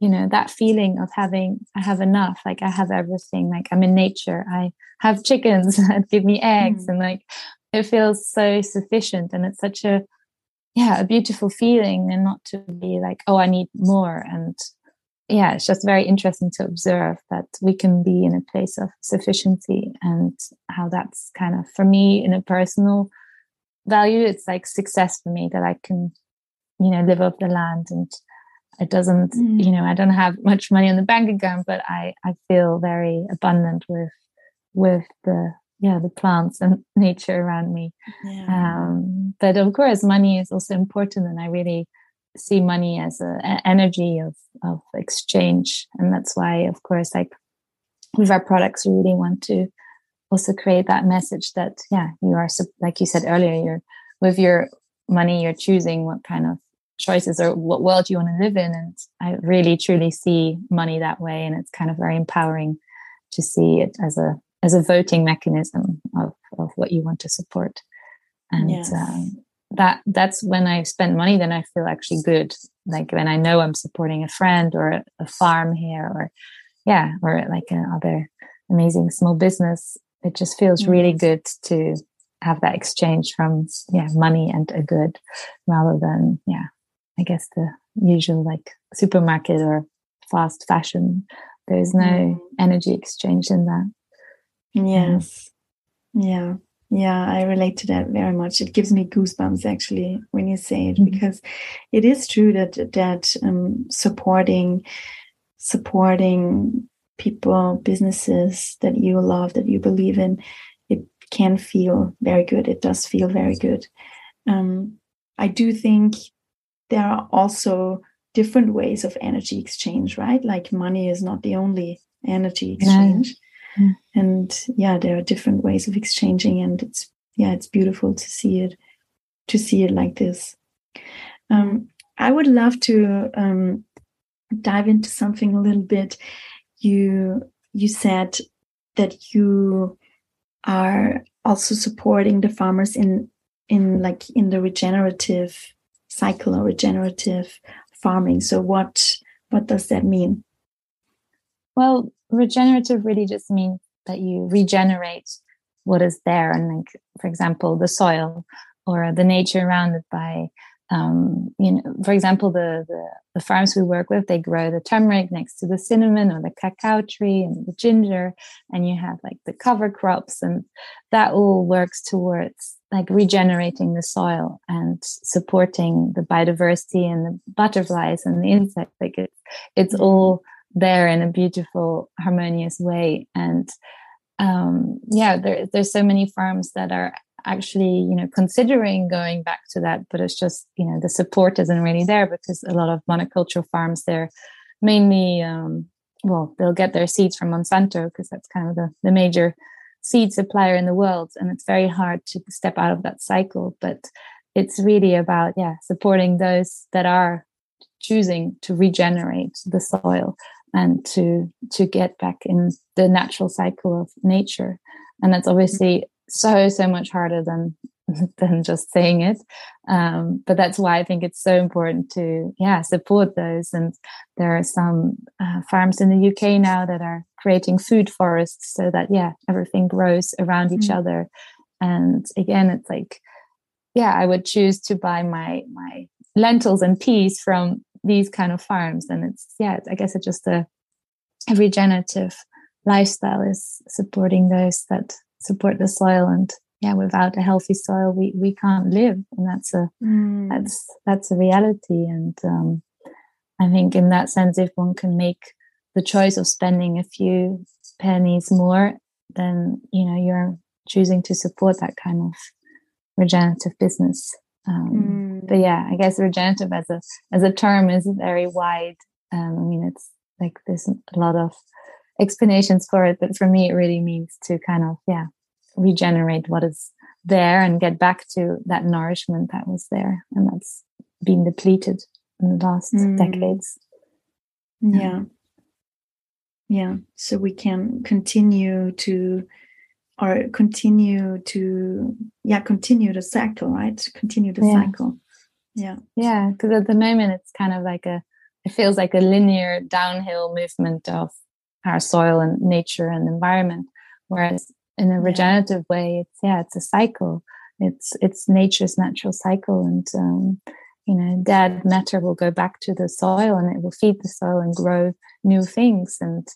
you know that feeling of having i have enough like i have everything like i'm in nature i have chickens that give me eggs. Mm. and like it feels so sufficient. And it's such a yeah a beautiful feeling and not to be like oh i need more and yeah it's just very interesting to observe that we can be in a place of sufficiency and how that's kind of for me in a personal value it's like success for me that i can you know live off the land and it doesn't mm. you know i don't have much money on the bank account but i i feel very abundant with with the yeah the plants and nature around me yeah. um, but of course money is also important and i really see money as an energy of of exchange and that's why of course like with our products we really want to also create that message that yeah you are like you said earlier you're with your money you're choosing what kind of choices or what world you want to live in and i really truly see money that way and it's kind of very empowering to see it as a as a voting mechanism of, of what you want to support and yes. um, that that's when i spend money then i feel actually good like when i know i'm supporting a friend or a, a farm here or yeah or like another amazing small business it just feels mm-hmm. really good to have that exchange from yeah money and a good rather than yeah i guess the usual like supermarket or fast fashion there's no mm. energy exchange in that Yes. Yeah. Yeah, I relate to that very much. It gives me goosebumps actually when you say it, mm-hmm. because it is true that that um, supporting supporting people, businesses that you love, that you believe in, it can feel very good. It does feel very good. Um, I do think there are also different ways of energy exchange, right? Like money is not the only energy exchange. And yeah there are different ways of exchanging and it's yeah it's beautiful to see it to see it like this. Um, i would love to um, dive into something a little bit. You you said that you are also supporting the farmers in in like in the regenerative cycle or regenerative farming. So what what does that mean? Well regenerative really just means that you regenerate what is there and like for example the soil or the nature around it by um, you know for example the, the, the farms we work with they grow the turmeric next to the cinnamon or the cacao tree and the ginger and you have like the cover crops and that all works towards like regenerating the soil and supporting the biodiversity and the butterflies and the insects like it, it's mm-hmm. all there in a beautiful, harmonious way. And um, yeah, there, there's so many farms that are actually, you know, considering going back to that, but it's just, you know, the support isn't really there because a lot of monocultural farms, they're mainly, um, well, they'll get their seeds from Monsanto because that's kind of the, the major seed supplier in the world. And it's very hard to step out of that cycle. But it's really about, yeah, supporting those that are choosing to regenerate the soil and to to get back in the natural cycle of nature. And that's obviously so so much harder than than just saying it. Um, but that's why i think it's so important to yeah support those. And there are some uh, farms in the uk now that are creating food forests so that yeah everything grows around each mm-hmm. other. And again it's like yeah i would choose to buy my my lentils and peas from these kind of farms and it's yeah i guess it's just a, a regenerative lifestyle is supporting those that support the soil and yeah without a healthy soil we we can't live. And that's a mm. that's that's a reality. And um, i think in that sense if one can make the choice of spending a few pennies more then you know you're choosing to support that kind of regenerative business um, mm. but yeah i guess regenerative as a as a term is very wide um, i mean it's like there's a lot of explanations for it but for me it really means to kind of yeah regenerate what is there and get back to that nourishment that was there and that's been depleted in the last mm. decades yeah yeah so we can continue to or continue to yeah continue the cycle right continue the yeah. cycle yeah yeah because at the moment it's kind of like a it feels like a linear downhill movement of our soil and nature and environment whereas in a regenerative yeah. way it's yeah it's a cycle it's it's nature's natural cycle and um, you know dead matter will go back to the soil and it will feed the soil and grow new things and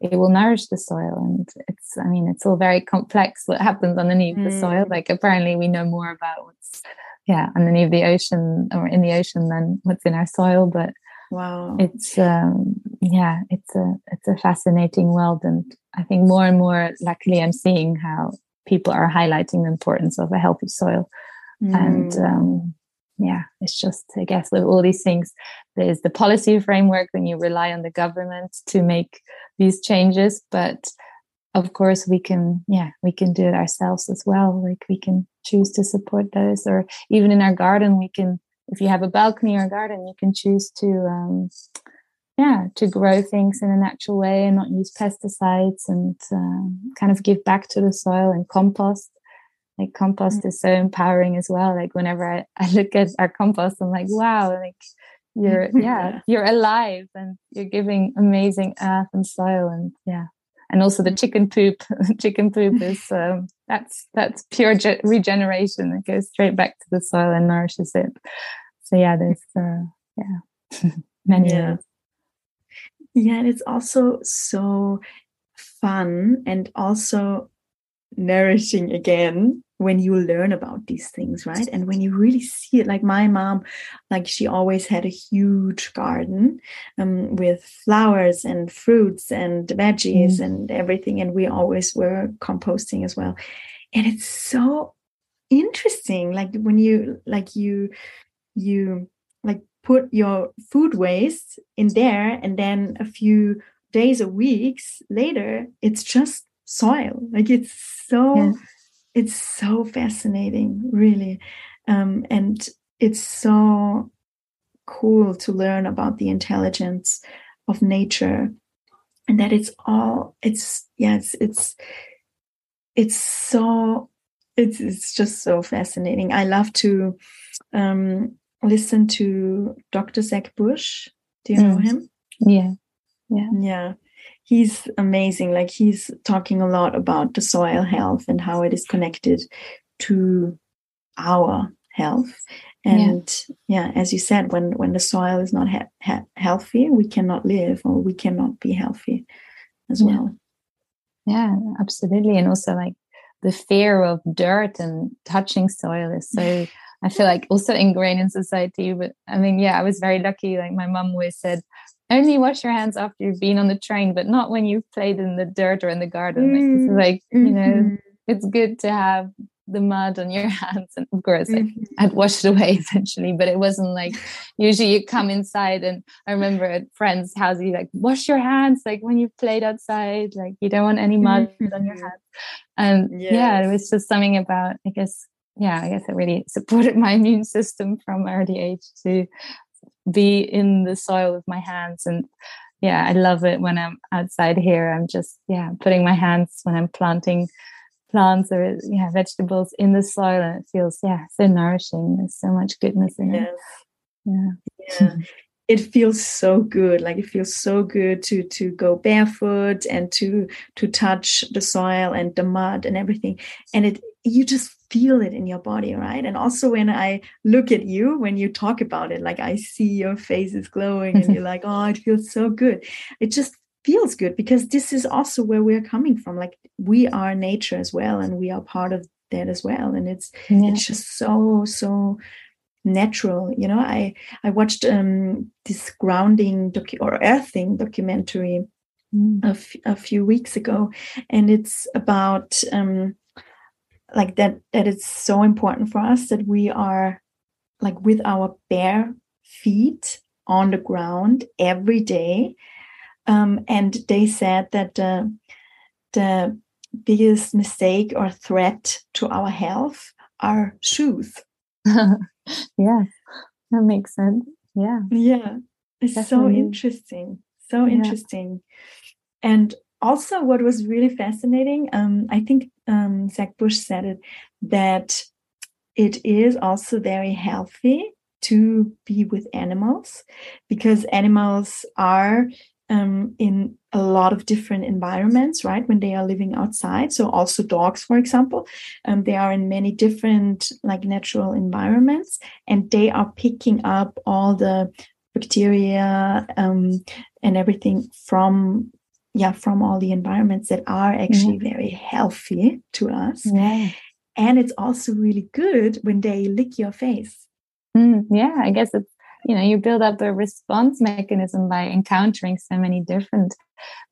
it will nourish the soil and it's i mean it's all very complex what happens underneath mm. the soil like apparently we know more about what's yeah underneath the ocean or in the ocean than what's in our soil but wow it's um yeah it's a it's a fascinating world and i think more and more luckily i'm seeing how people are highlighting the importance of a healthy soil mm. and um yeah it's just i guess with all these things there's the policy framework when you rely on the government to make these changes but of course we can yeah we can do it ourselves as well. Like we can choose to support those or even in our garden we can if you have a balcony or a garden you can choose to um, yeah to grow things in a natural way and not use pesticides and uh, kind of give back to the soil and compost like compost mm-hmm. is so empowering as well like whenever I, I look at our compost i'm like wow like you're yeah you're alive and you're giving amazing earth and soil and yeah and also the mm. chicken poop chicken poop is um, that's that's pure ge- regeneration it goes straight back to the soil and nourishes it so yeah there's uh, yeah many yeah. yeah and it's also so fun and also nourishing again when you learn about these things right and when you really see it like my mom like she always had a huge garden um, with flowers and fruits and veggies mm. and everything and we always were composting as well and it's so interesting like when you like you you like put your food waste in there and then a few days or weeks later it's just soil like it's so yeah. It's so fascinating really. Um, and it's so cool to learn about the intelligence of nature and that it's all it's yes it's it's so it's it's just so fascinating. I love to um, listen to dr zach bush. Do you mm. know him? Yeah. Yeah. Yeah he's amazing. Like he's talking a lot about the soil health and how it is connected to our health. And yeah, yeah as you said, when when the soil is not ha- ha- healthy, we cannot live or we cannot be healthy as well. Yeah, absolutely. And also like the fear of dirt and touching soil is so I feel like also ingrained in society. But I mean, yeah, I was very lucky. Like my mom always said, only wash your hands after you've been on the train, but not when you've played in the dirt or in the garden. Mm. Like, mm-hmm. you know, mm-hmm. it's good to have the mud on your hands. And of course, mm-hmm. I'd wash it away eventually, but it wasn't like usually you come inside. And I remember at friends' houses, you like wash your hands, like when you've played outside, like you don't want any mud mm-hmm. on your mm-hmm. hands. And yes. yeah, it was just something about, I guess, yeah, I guess it really supported my immune system from early age to be in the soil with my hands. And yeah i love it when i'm outside here. I'm just yeah putting my hands when i'm planting plants or yeah vegetables in the soil. And it feels yeah so nourishing. There's so much goodness in it. Yeah. Yeah. It feels so good. Like it feels so good to to go barefoot and to to touch the soil and the mud and everything. And it you just feel it in your body right? And also when i look at you when you talk about it like i see your face is glowing and you're like oh it feels so good. It just feels good because this is also where we're coming from. Like we are nature as well and we are part of that as well. And it's yeah. it's just so so natural you know? I i watched um this grounding docu- or earthing documentary mm. a, f- a few weeks ago and it's about um like that that it's so important for us that we are like with our bare feet on the ground every day. Um, and they said that uh, the biggest mistake or threat to our health are shoes. Yeah that makes sense. Yeah. Yeah it's Definitely. so interesting so yeah. interesting. And also what was really fascinating um, i think um, zach bush said it that it is also very healthy to be with animals because animals are um, in a lot of different environments, right? When they are living outside. So also dogs, for example, um, they are in many different like natural environments, and they are picking up all the bacteria um, and everything from yeah from all the environments that are actually yeah. very healthy to us. Yeah. And it's also really good when they lick your face. Mm, yeah, I guess it's you know you build up a response mechanism by encountering so many different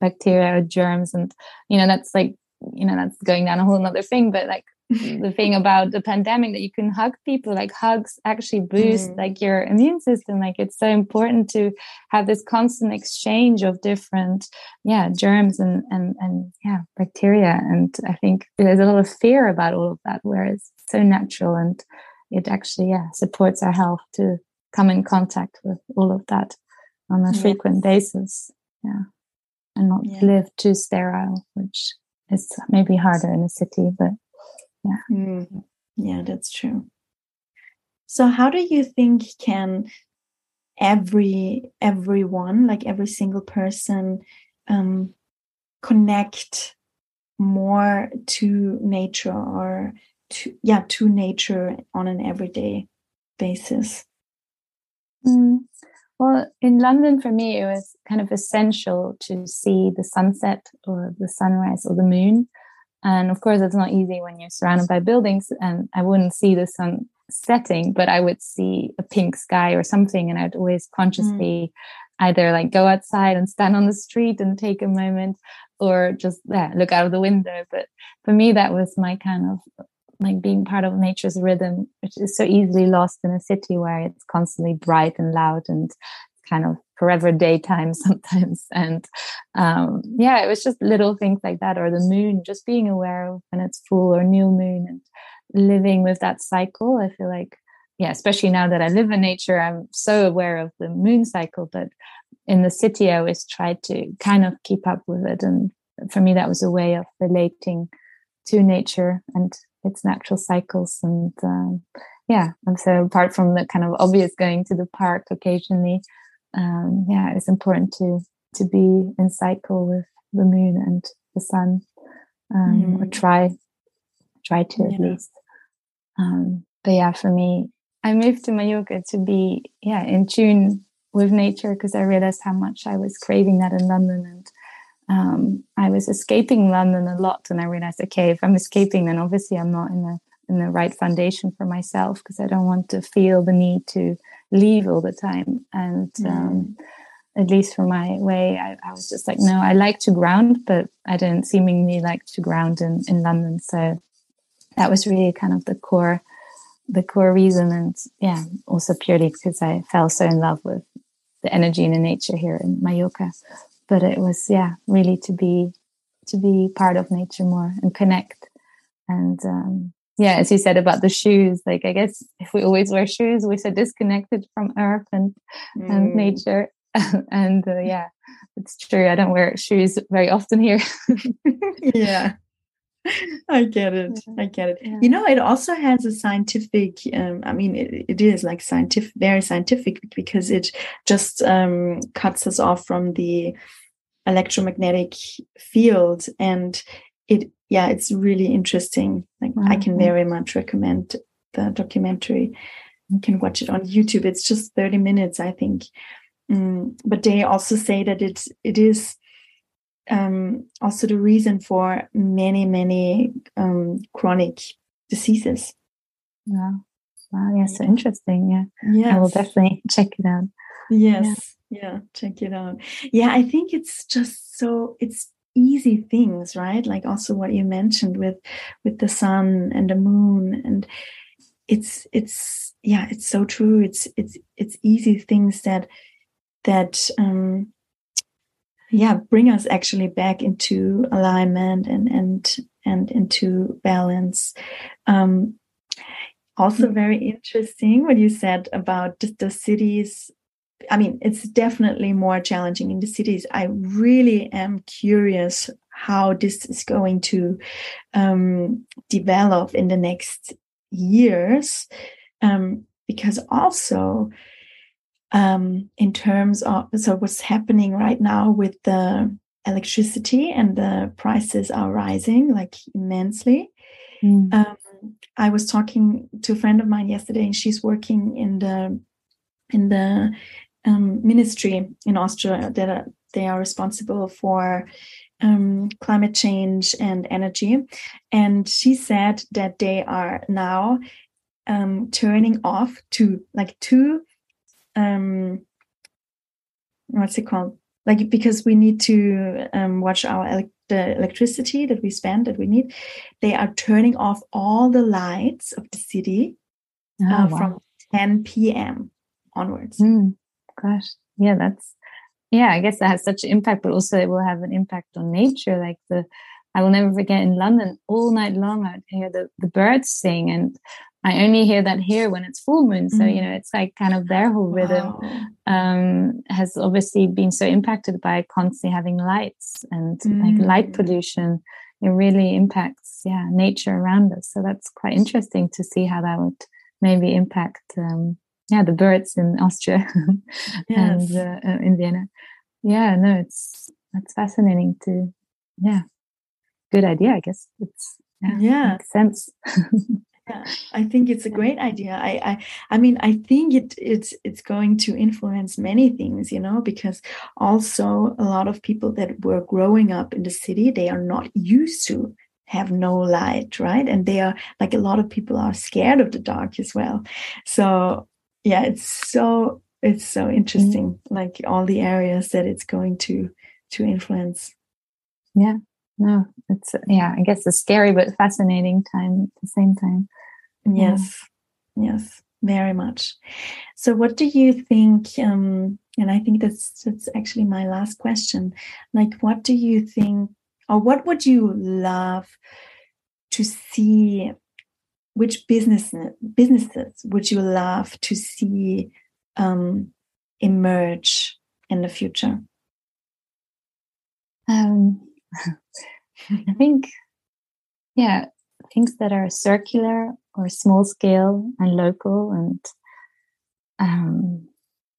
bacteria or germs and you know that's like you know that's going down a whole other thing but like the thing about the pandemic that you can hug people like hugs actually boost mm. like your immune system. Like it's so important to have this constant exchange of different yeah germs and and and yeah bacteria. And i think there's a lot of fear about all of that where it's so natural and it actually yeah supports our health to come in contact with all of that on a frequent basis. Yeah. And not yeah. live too sterile which is maybe harder in a city but yeah mm. yeah that's true so how do you think can every everyone like every single person um connect more to nature or to yeah to nature on an everyday basis Mm. Well, in London, for me, it was kind of essential to see the sunset or the sunrise or the moon. And of course, it's not easy when you're surrounded by buildings, and I wouldn't see the sun setting, but I would see a pink sky or something, and I'd always consciously mm. either like go outside and stand on the street and take a moment, or just yeah, look out of the window. But for me, that was my kind of like being part of nature's rhythm, which is so easily lost in a city where it's constantly bright and loud and kind of forever daytime sometimes. And um, yeah, it was just little things like that, or the moon, just being aware of when it's full or new moon and living with that cycle. I feel like, yeah, especially now that I live in nature, I'm so aware of the moon cycle, but in the city, I always tried to kind of keep up with it. And for me, that was a way of relating to nature and its natural cycles and um, yeah and so apart from the kind of obvious going to the park occasionally um, yeah it's important to to be in cycle with the moon and the sun um, mm. or try try to yeah. at least um, but yeah for me i moved to mallorca to be yeah in tune with nature because i realized how much i was craving that in london and um, I was escaping London a lot, and I realized, okay, if I'm escaping, then obviously I'm not in the in the right foundation for myself because I don't want to feel the need to leave all the time. And mm. um, at least for my way, I, I, was just like, no, I like to ground, but I didn't seemingly like to ground in in London. So that was really kind of the core the core reason and yeah also purely because i fell so in love with the energy and the nature here in mallorca but it was yeah really to be to be part of nature more and connect and um, yeah as you said about the shoes like i guess if we always wear shoes we're so disconnected from earth and mm. and nature and uh, yeah it's true i don't wear shoes very often here yeah I get it. I get it. Yeah. You know, it also has a scientific. Um, I mean, it, it is like scientific, very scientific, because it just um, cuts us off from the electromagnetic field, and it. Yeah, it's really interesting. Like, mm-hmm. I can mm-hmm. very much recommend the documentary. You can watch it on YouTube. It's just thirty minutes, I think. Mm, but they also say that it it is um, also the reason for many, many um, chronic diseases. Wow. Wow. Yeah. So interesting. Yeah. Yeah. I will definitely check it out. Yes. Yeah. yeah. Check it out. Yeah. I think it's just so, it's easy things, right? Like also what you mentioned with, with the sun and the moon and it's, it's, yeah, it's so true. It's, it's, it's easy things that, that, um, yeah bring us actually back into alignment and and and into balance um also mm. very interesting what you said about the, the cities i mean it's definitely more challenging in the cities i really am curious how this is going to um, develop in the next years um, because also um, in terms of so what's happening right now with the electricity and the prices are rising like immensely. Mm. Um, I was talking to a friend of mine yesterday, and she's working in the in the um, ministry in Austria that are, they are responsible for um, climate change and energy. And she said that they are now um, turning off to like two um what's it called like because we need to um, watch our ele- the electricity that we spend that we need they are turning off all the lights of the city oh, uh, wow. from 10 p.m onwards mm, gosh yeah that's yeah i guess that has such an impact but also it will have an impact on nature like the I will never forget in London all night long I'd hear the, the birds sing and I only hear that here when it's full moon. So, you mm. know, it's like kind of their whole rhythm wow. um, has obviously been so impacted by constantly having lights and mm. like light pollution. It really impacts, yeah, nature around us. So that's quite interesting to see how that would maybe impact, um, yeah, the birds in Austria yes. and uh, uh, in Vienna. Yeah, no, it's that's fascinating to, yeah, good idea. I guess it's yeah, yeah. makes sense. yeah i think it's a great idea i i i mean i think it it's it's going to influence many things you know because also a lot of people that were growing up in the city they are not used to have no light right and they are like a lot of people are scared of the dark as well so yeah it's so it's so mm-hmm. interesting mm-hmm. like all the areas that it's going to to influence yeah no it's yeah i guess a scary but fascinating time at the same time yes yes very much so what do you think um and i think that's that's actually my last question like what do you think or what would you love to see which business businesses would you love to see um, emerge in the future um, I think, yeah, things that are circular or small scale and local and um,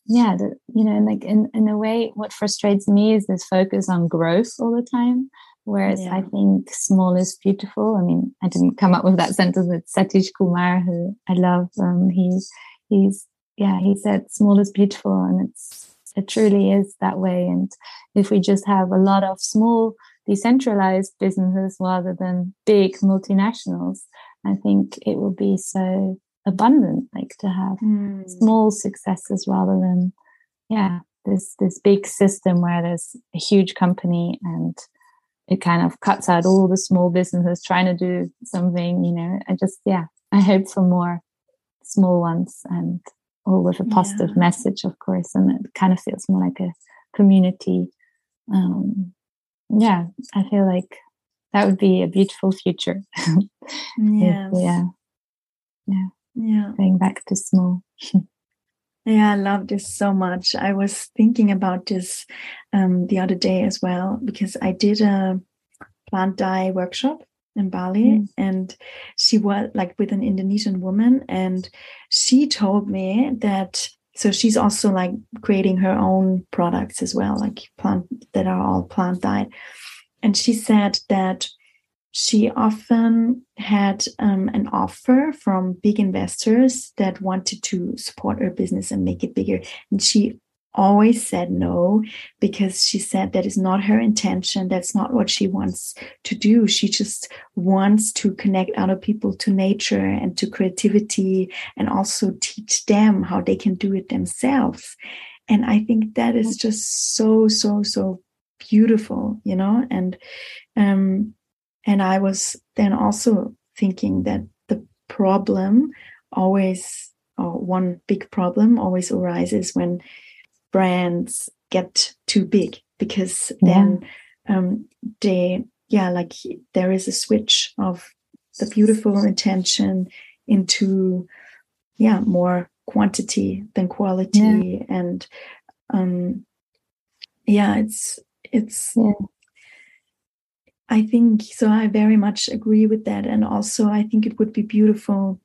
yeah, the, you know, like in, in a way, what frustrates me is this focus on growth all the time. Whereas yeah. I think small is beautiful. I mean, I didn't come up with that sentence with Satish Kumar, who I love. Um, he's, he's, yeah, he said small is beautiful and it's, it truly is that way. And if we just have a lot of small decentralized businesses rather than big multinationals, I think it will be so abundant, like to have mm. small successes rather than, yeah, this this big system where there's a huge company and it kind of cuts out all the small businesses trying to do something. You know, I just yeah, I hope for more small ones and all with a positive yeah. message, of course, and it kind of feels more like a community um, yeah, I feel like that would be a beautiful future. yes. yeah. Yeah. Yeah. Going back to small. yeah, I love this so much. I was thinking about this um, the other day as well because I did a plant dye workshop in Bali, mm. and she was like with an Indonesian woman, and she told me that. So she's also like creating her own products as well, like plant that are all plant diet. And she said that she often had um, an offer from big investors that wanted to support her business and make it bigger. And she always said no because she said that is not her intention. That's not what she wants to do. She just wants to connect other people to nature and to creativity and also teach them how they can do it themselves. And I think that is just so, so, so beautiful, you know? And, um, and I was then also thinking that the problem always, or one big problem always arises when brands get too big because then um, they yeah like there is a switch of the beautiful intention into yeah more quantity than quality yeah. and um yeah it's it's yeah. I think so i very much agree with that. And also i think it would be beautiful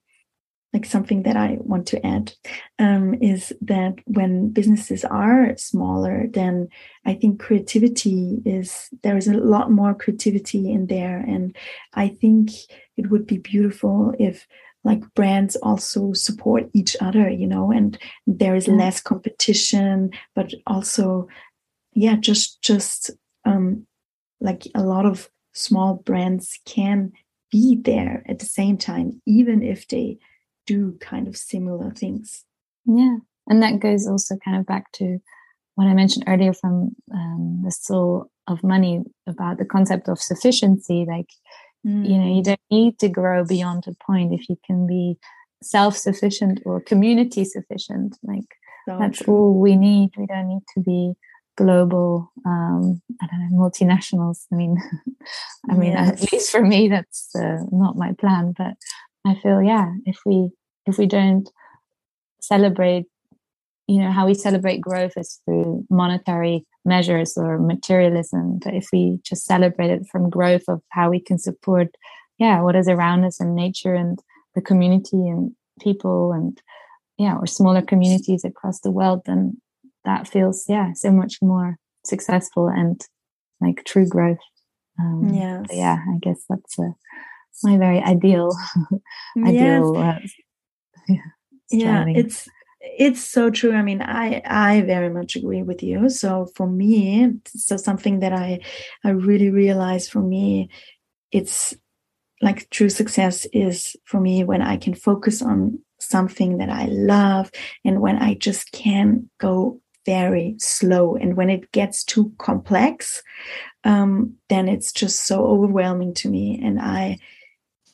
like something that I want to add um, is that when businesses are smaller, then I think creativity is there is a lot more creativity in there, and I think it would be beautiful if like brands also support each other, you know, and there is less competition, but also, yeah, just just um, like a lot of small brands can be there at the same time, even if they do kind of similar things. Yeah. And that goes also kind of back to what I mentioned earlier from um, the soul of money about the concept of sufficiency. Like, mm. you know, you don't need to grow beyond a point if you can be self sufficient or community sufficient. Like, so that's true. all we need. We don't need to be global um i don't know multinationals i mean i mean yes. at least for me that's uh, not my plan but I feel yeah, if we if we don't celebrate, you know, how we celebrate growth is through monetary measures or materialism. But if we just celebrate it from growth of how we can support, yeah, what is around us and nature and the community and people and yeah, or smaller communities across the world, then that feels yeah so much more successful and like true growth. Um, yes. yeah, I guess that's a my very ideal ideal uh, yeah, yeah it's it's so true i mean i i very much agree with you so for me so something that i i really realize for me it's like true success is for me when i can focus on something that i love and when i just can go very slow and when it gets too complex um, then it's just so overwhelming to me and i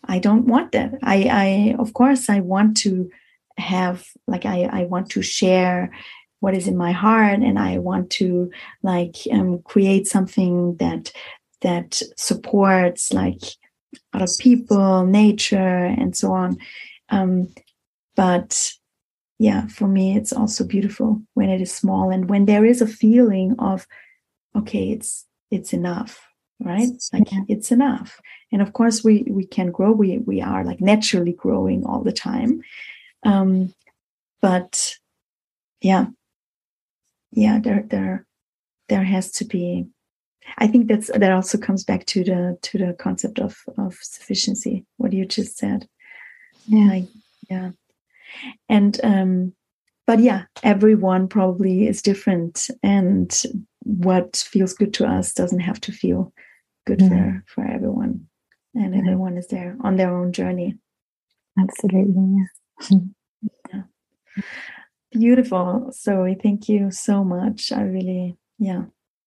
I don't want that. I, I of course I want to have like I, I want to share what is in my heart and I want to like um, create something that that supports like other people, nature, and so on. Um, but yeah, for me, it's also beautiful when it is small and when there is a feeling of, okay, it's it's enough right? Like yeah. it's enough. And of course we we can grow. We we are like naturally growing all the time. Um but yeah. Yeah there there there has to be i think that's that also comes back to the to the concept of of sufficiency what you just said. Yeah. Like, yeah and um but yeah everyone probably is different and what feels good to us doesn't have to feel good mm-hmm. for for everyone and mm-hmm. everyone is there on their own journey absolutely yeah. yeah beautiful so thank you so much i really yeah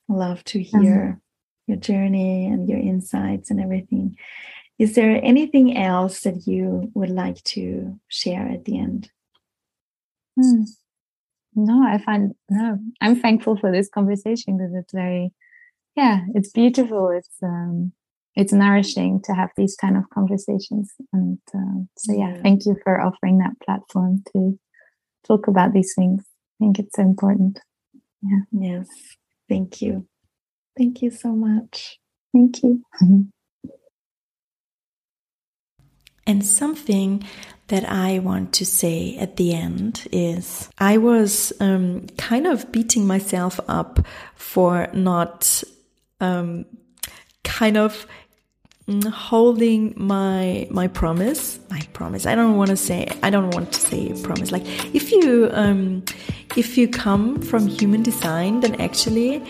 love to hear mm-hmm. your journey and your insights and everything is there anything else that you would like to share at the end? Hmm. no i find no i'm thankful for this conversation because it's very yeah it's beautiful. It's um it's nourishing to have these kind of conversations. And uh, so yeah, yeah. thank you for offering that platform to talk about these things. I think it's so important. Yeah. Yes. Thank you. Thank you so much. Thank you And something that I want to say at the end is I was um, kind of beating myself up for not um, kind of holding my my promise. My promise. I don't want to say i don't want to say promise. Like if you um if you come from human design then actually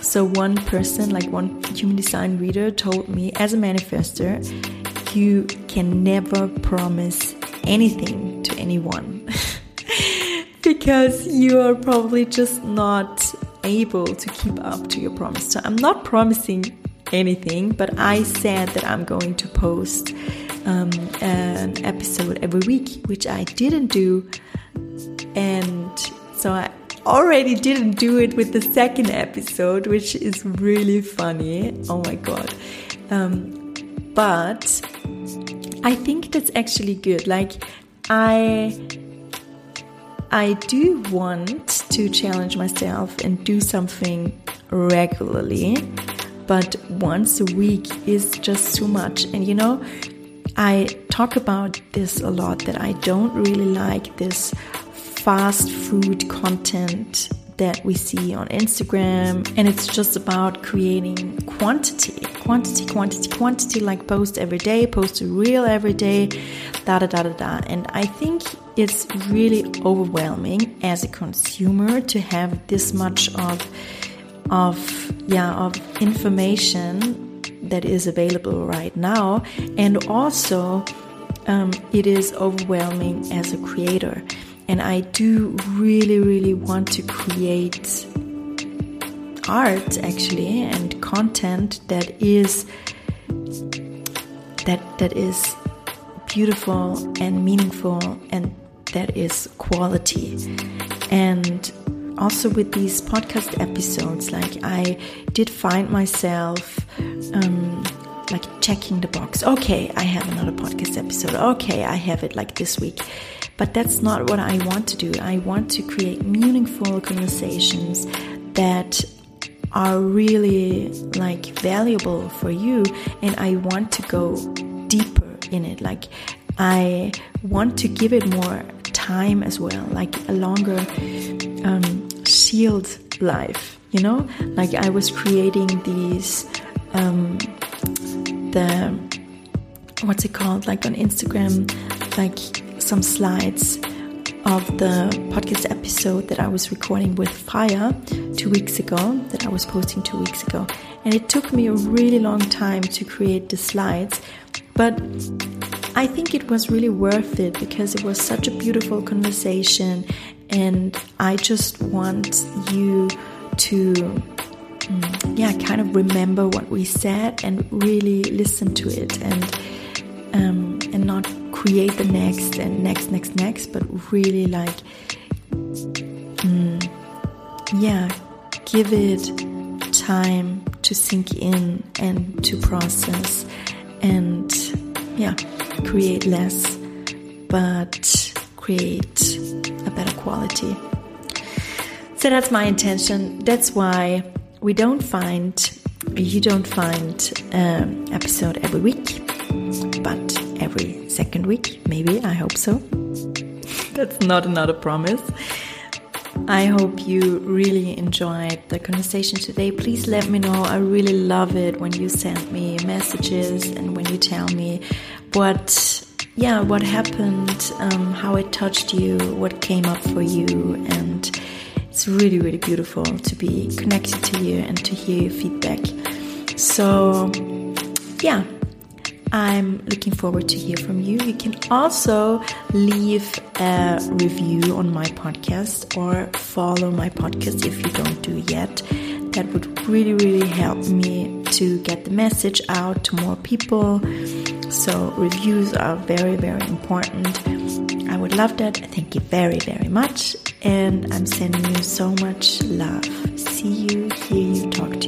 so one person like one human design reader told me as a manifestor you can never promise anything to anyone because you are probably just not able to keep up to your promise so i'm not promising anything, but I said that I'm going to post um, an episode every week, which I didn't do. And so I already didn't do it with the second episode, which is really funny. Oh my god. Um, but I think that's actually good. Like, I. I do want to challenge myself and do something regularly but once a week is just too much. And you know, I talk about this a lot that I don't really like this fast food content that we see on Instagram. And it's just about creating quantity, quantity, quantity, quantity, like post every day, post a reel every day, da da da da da. And I think it's really overwhelming as a consumer to have this much of of yeah of information that is available right now and also um, it is overwhelming as a creator and i do really really want to create art actually and content that is that that is beautiful and meaningful and that is quality. And also with these podcast episodes, like I did find myself um, like checking the box. Okay, I have another podcast episode. Okay, I have it like this week. But that's not what I want to do. I want to create meaningful conversations that are really like valuable for you and I want to go deeper in it. Like I want to give it more time as well, like a longer um, shield life. You know, like I was creating these um, the what's it called, like on Instagram, like some slides of the podcast episode that I was recording with Fire two weeks ago, that I was posting two weeks ago. And it took me a really long time to create the slides, but I think it was really worth it because it was such a beautiful conversation, and I just want you to, yeah, kind of remember what we said and really listen to it and um, and not create the next and next, next, next, but really like, mm, yeah, give it time to sink in and to process and yeah create less, but create a better quality. So that's my intention. That's why we don't find, you don't find um, episode every week, but every second week, maybe. I hope so. that's not another promise. I hope you really enjoyed the conversation today. Please let me know. I really love it when you send me messages and when you tell me what yeah what happened um, how it touched you what came up for you and it's really really beautiful to be connected to you and to hear your feedback so yeah I'm looking forward to hear from you. You can also leave a review on my podcast or follow my podcast if you don't do yet. That would really, really help me to get the message out to more people. So, reviews are very, very important. I would love that. Thank you very, very much. And I'm sending you so much love. See you, hear you, talk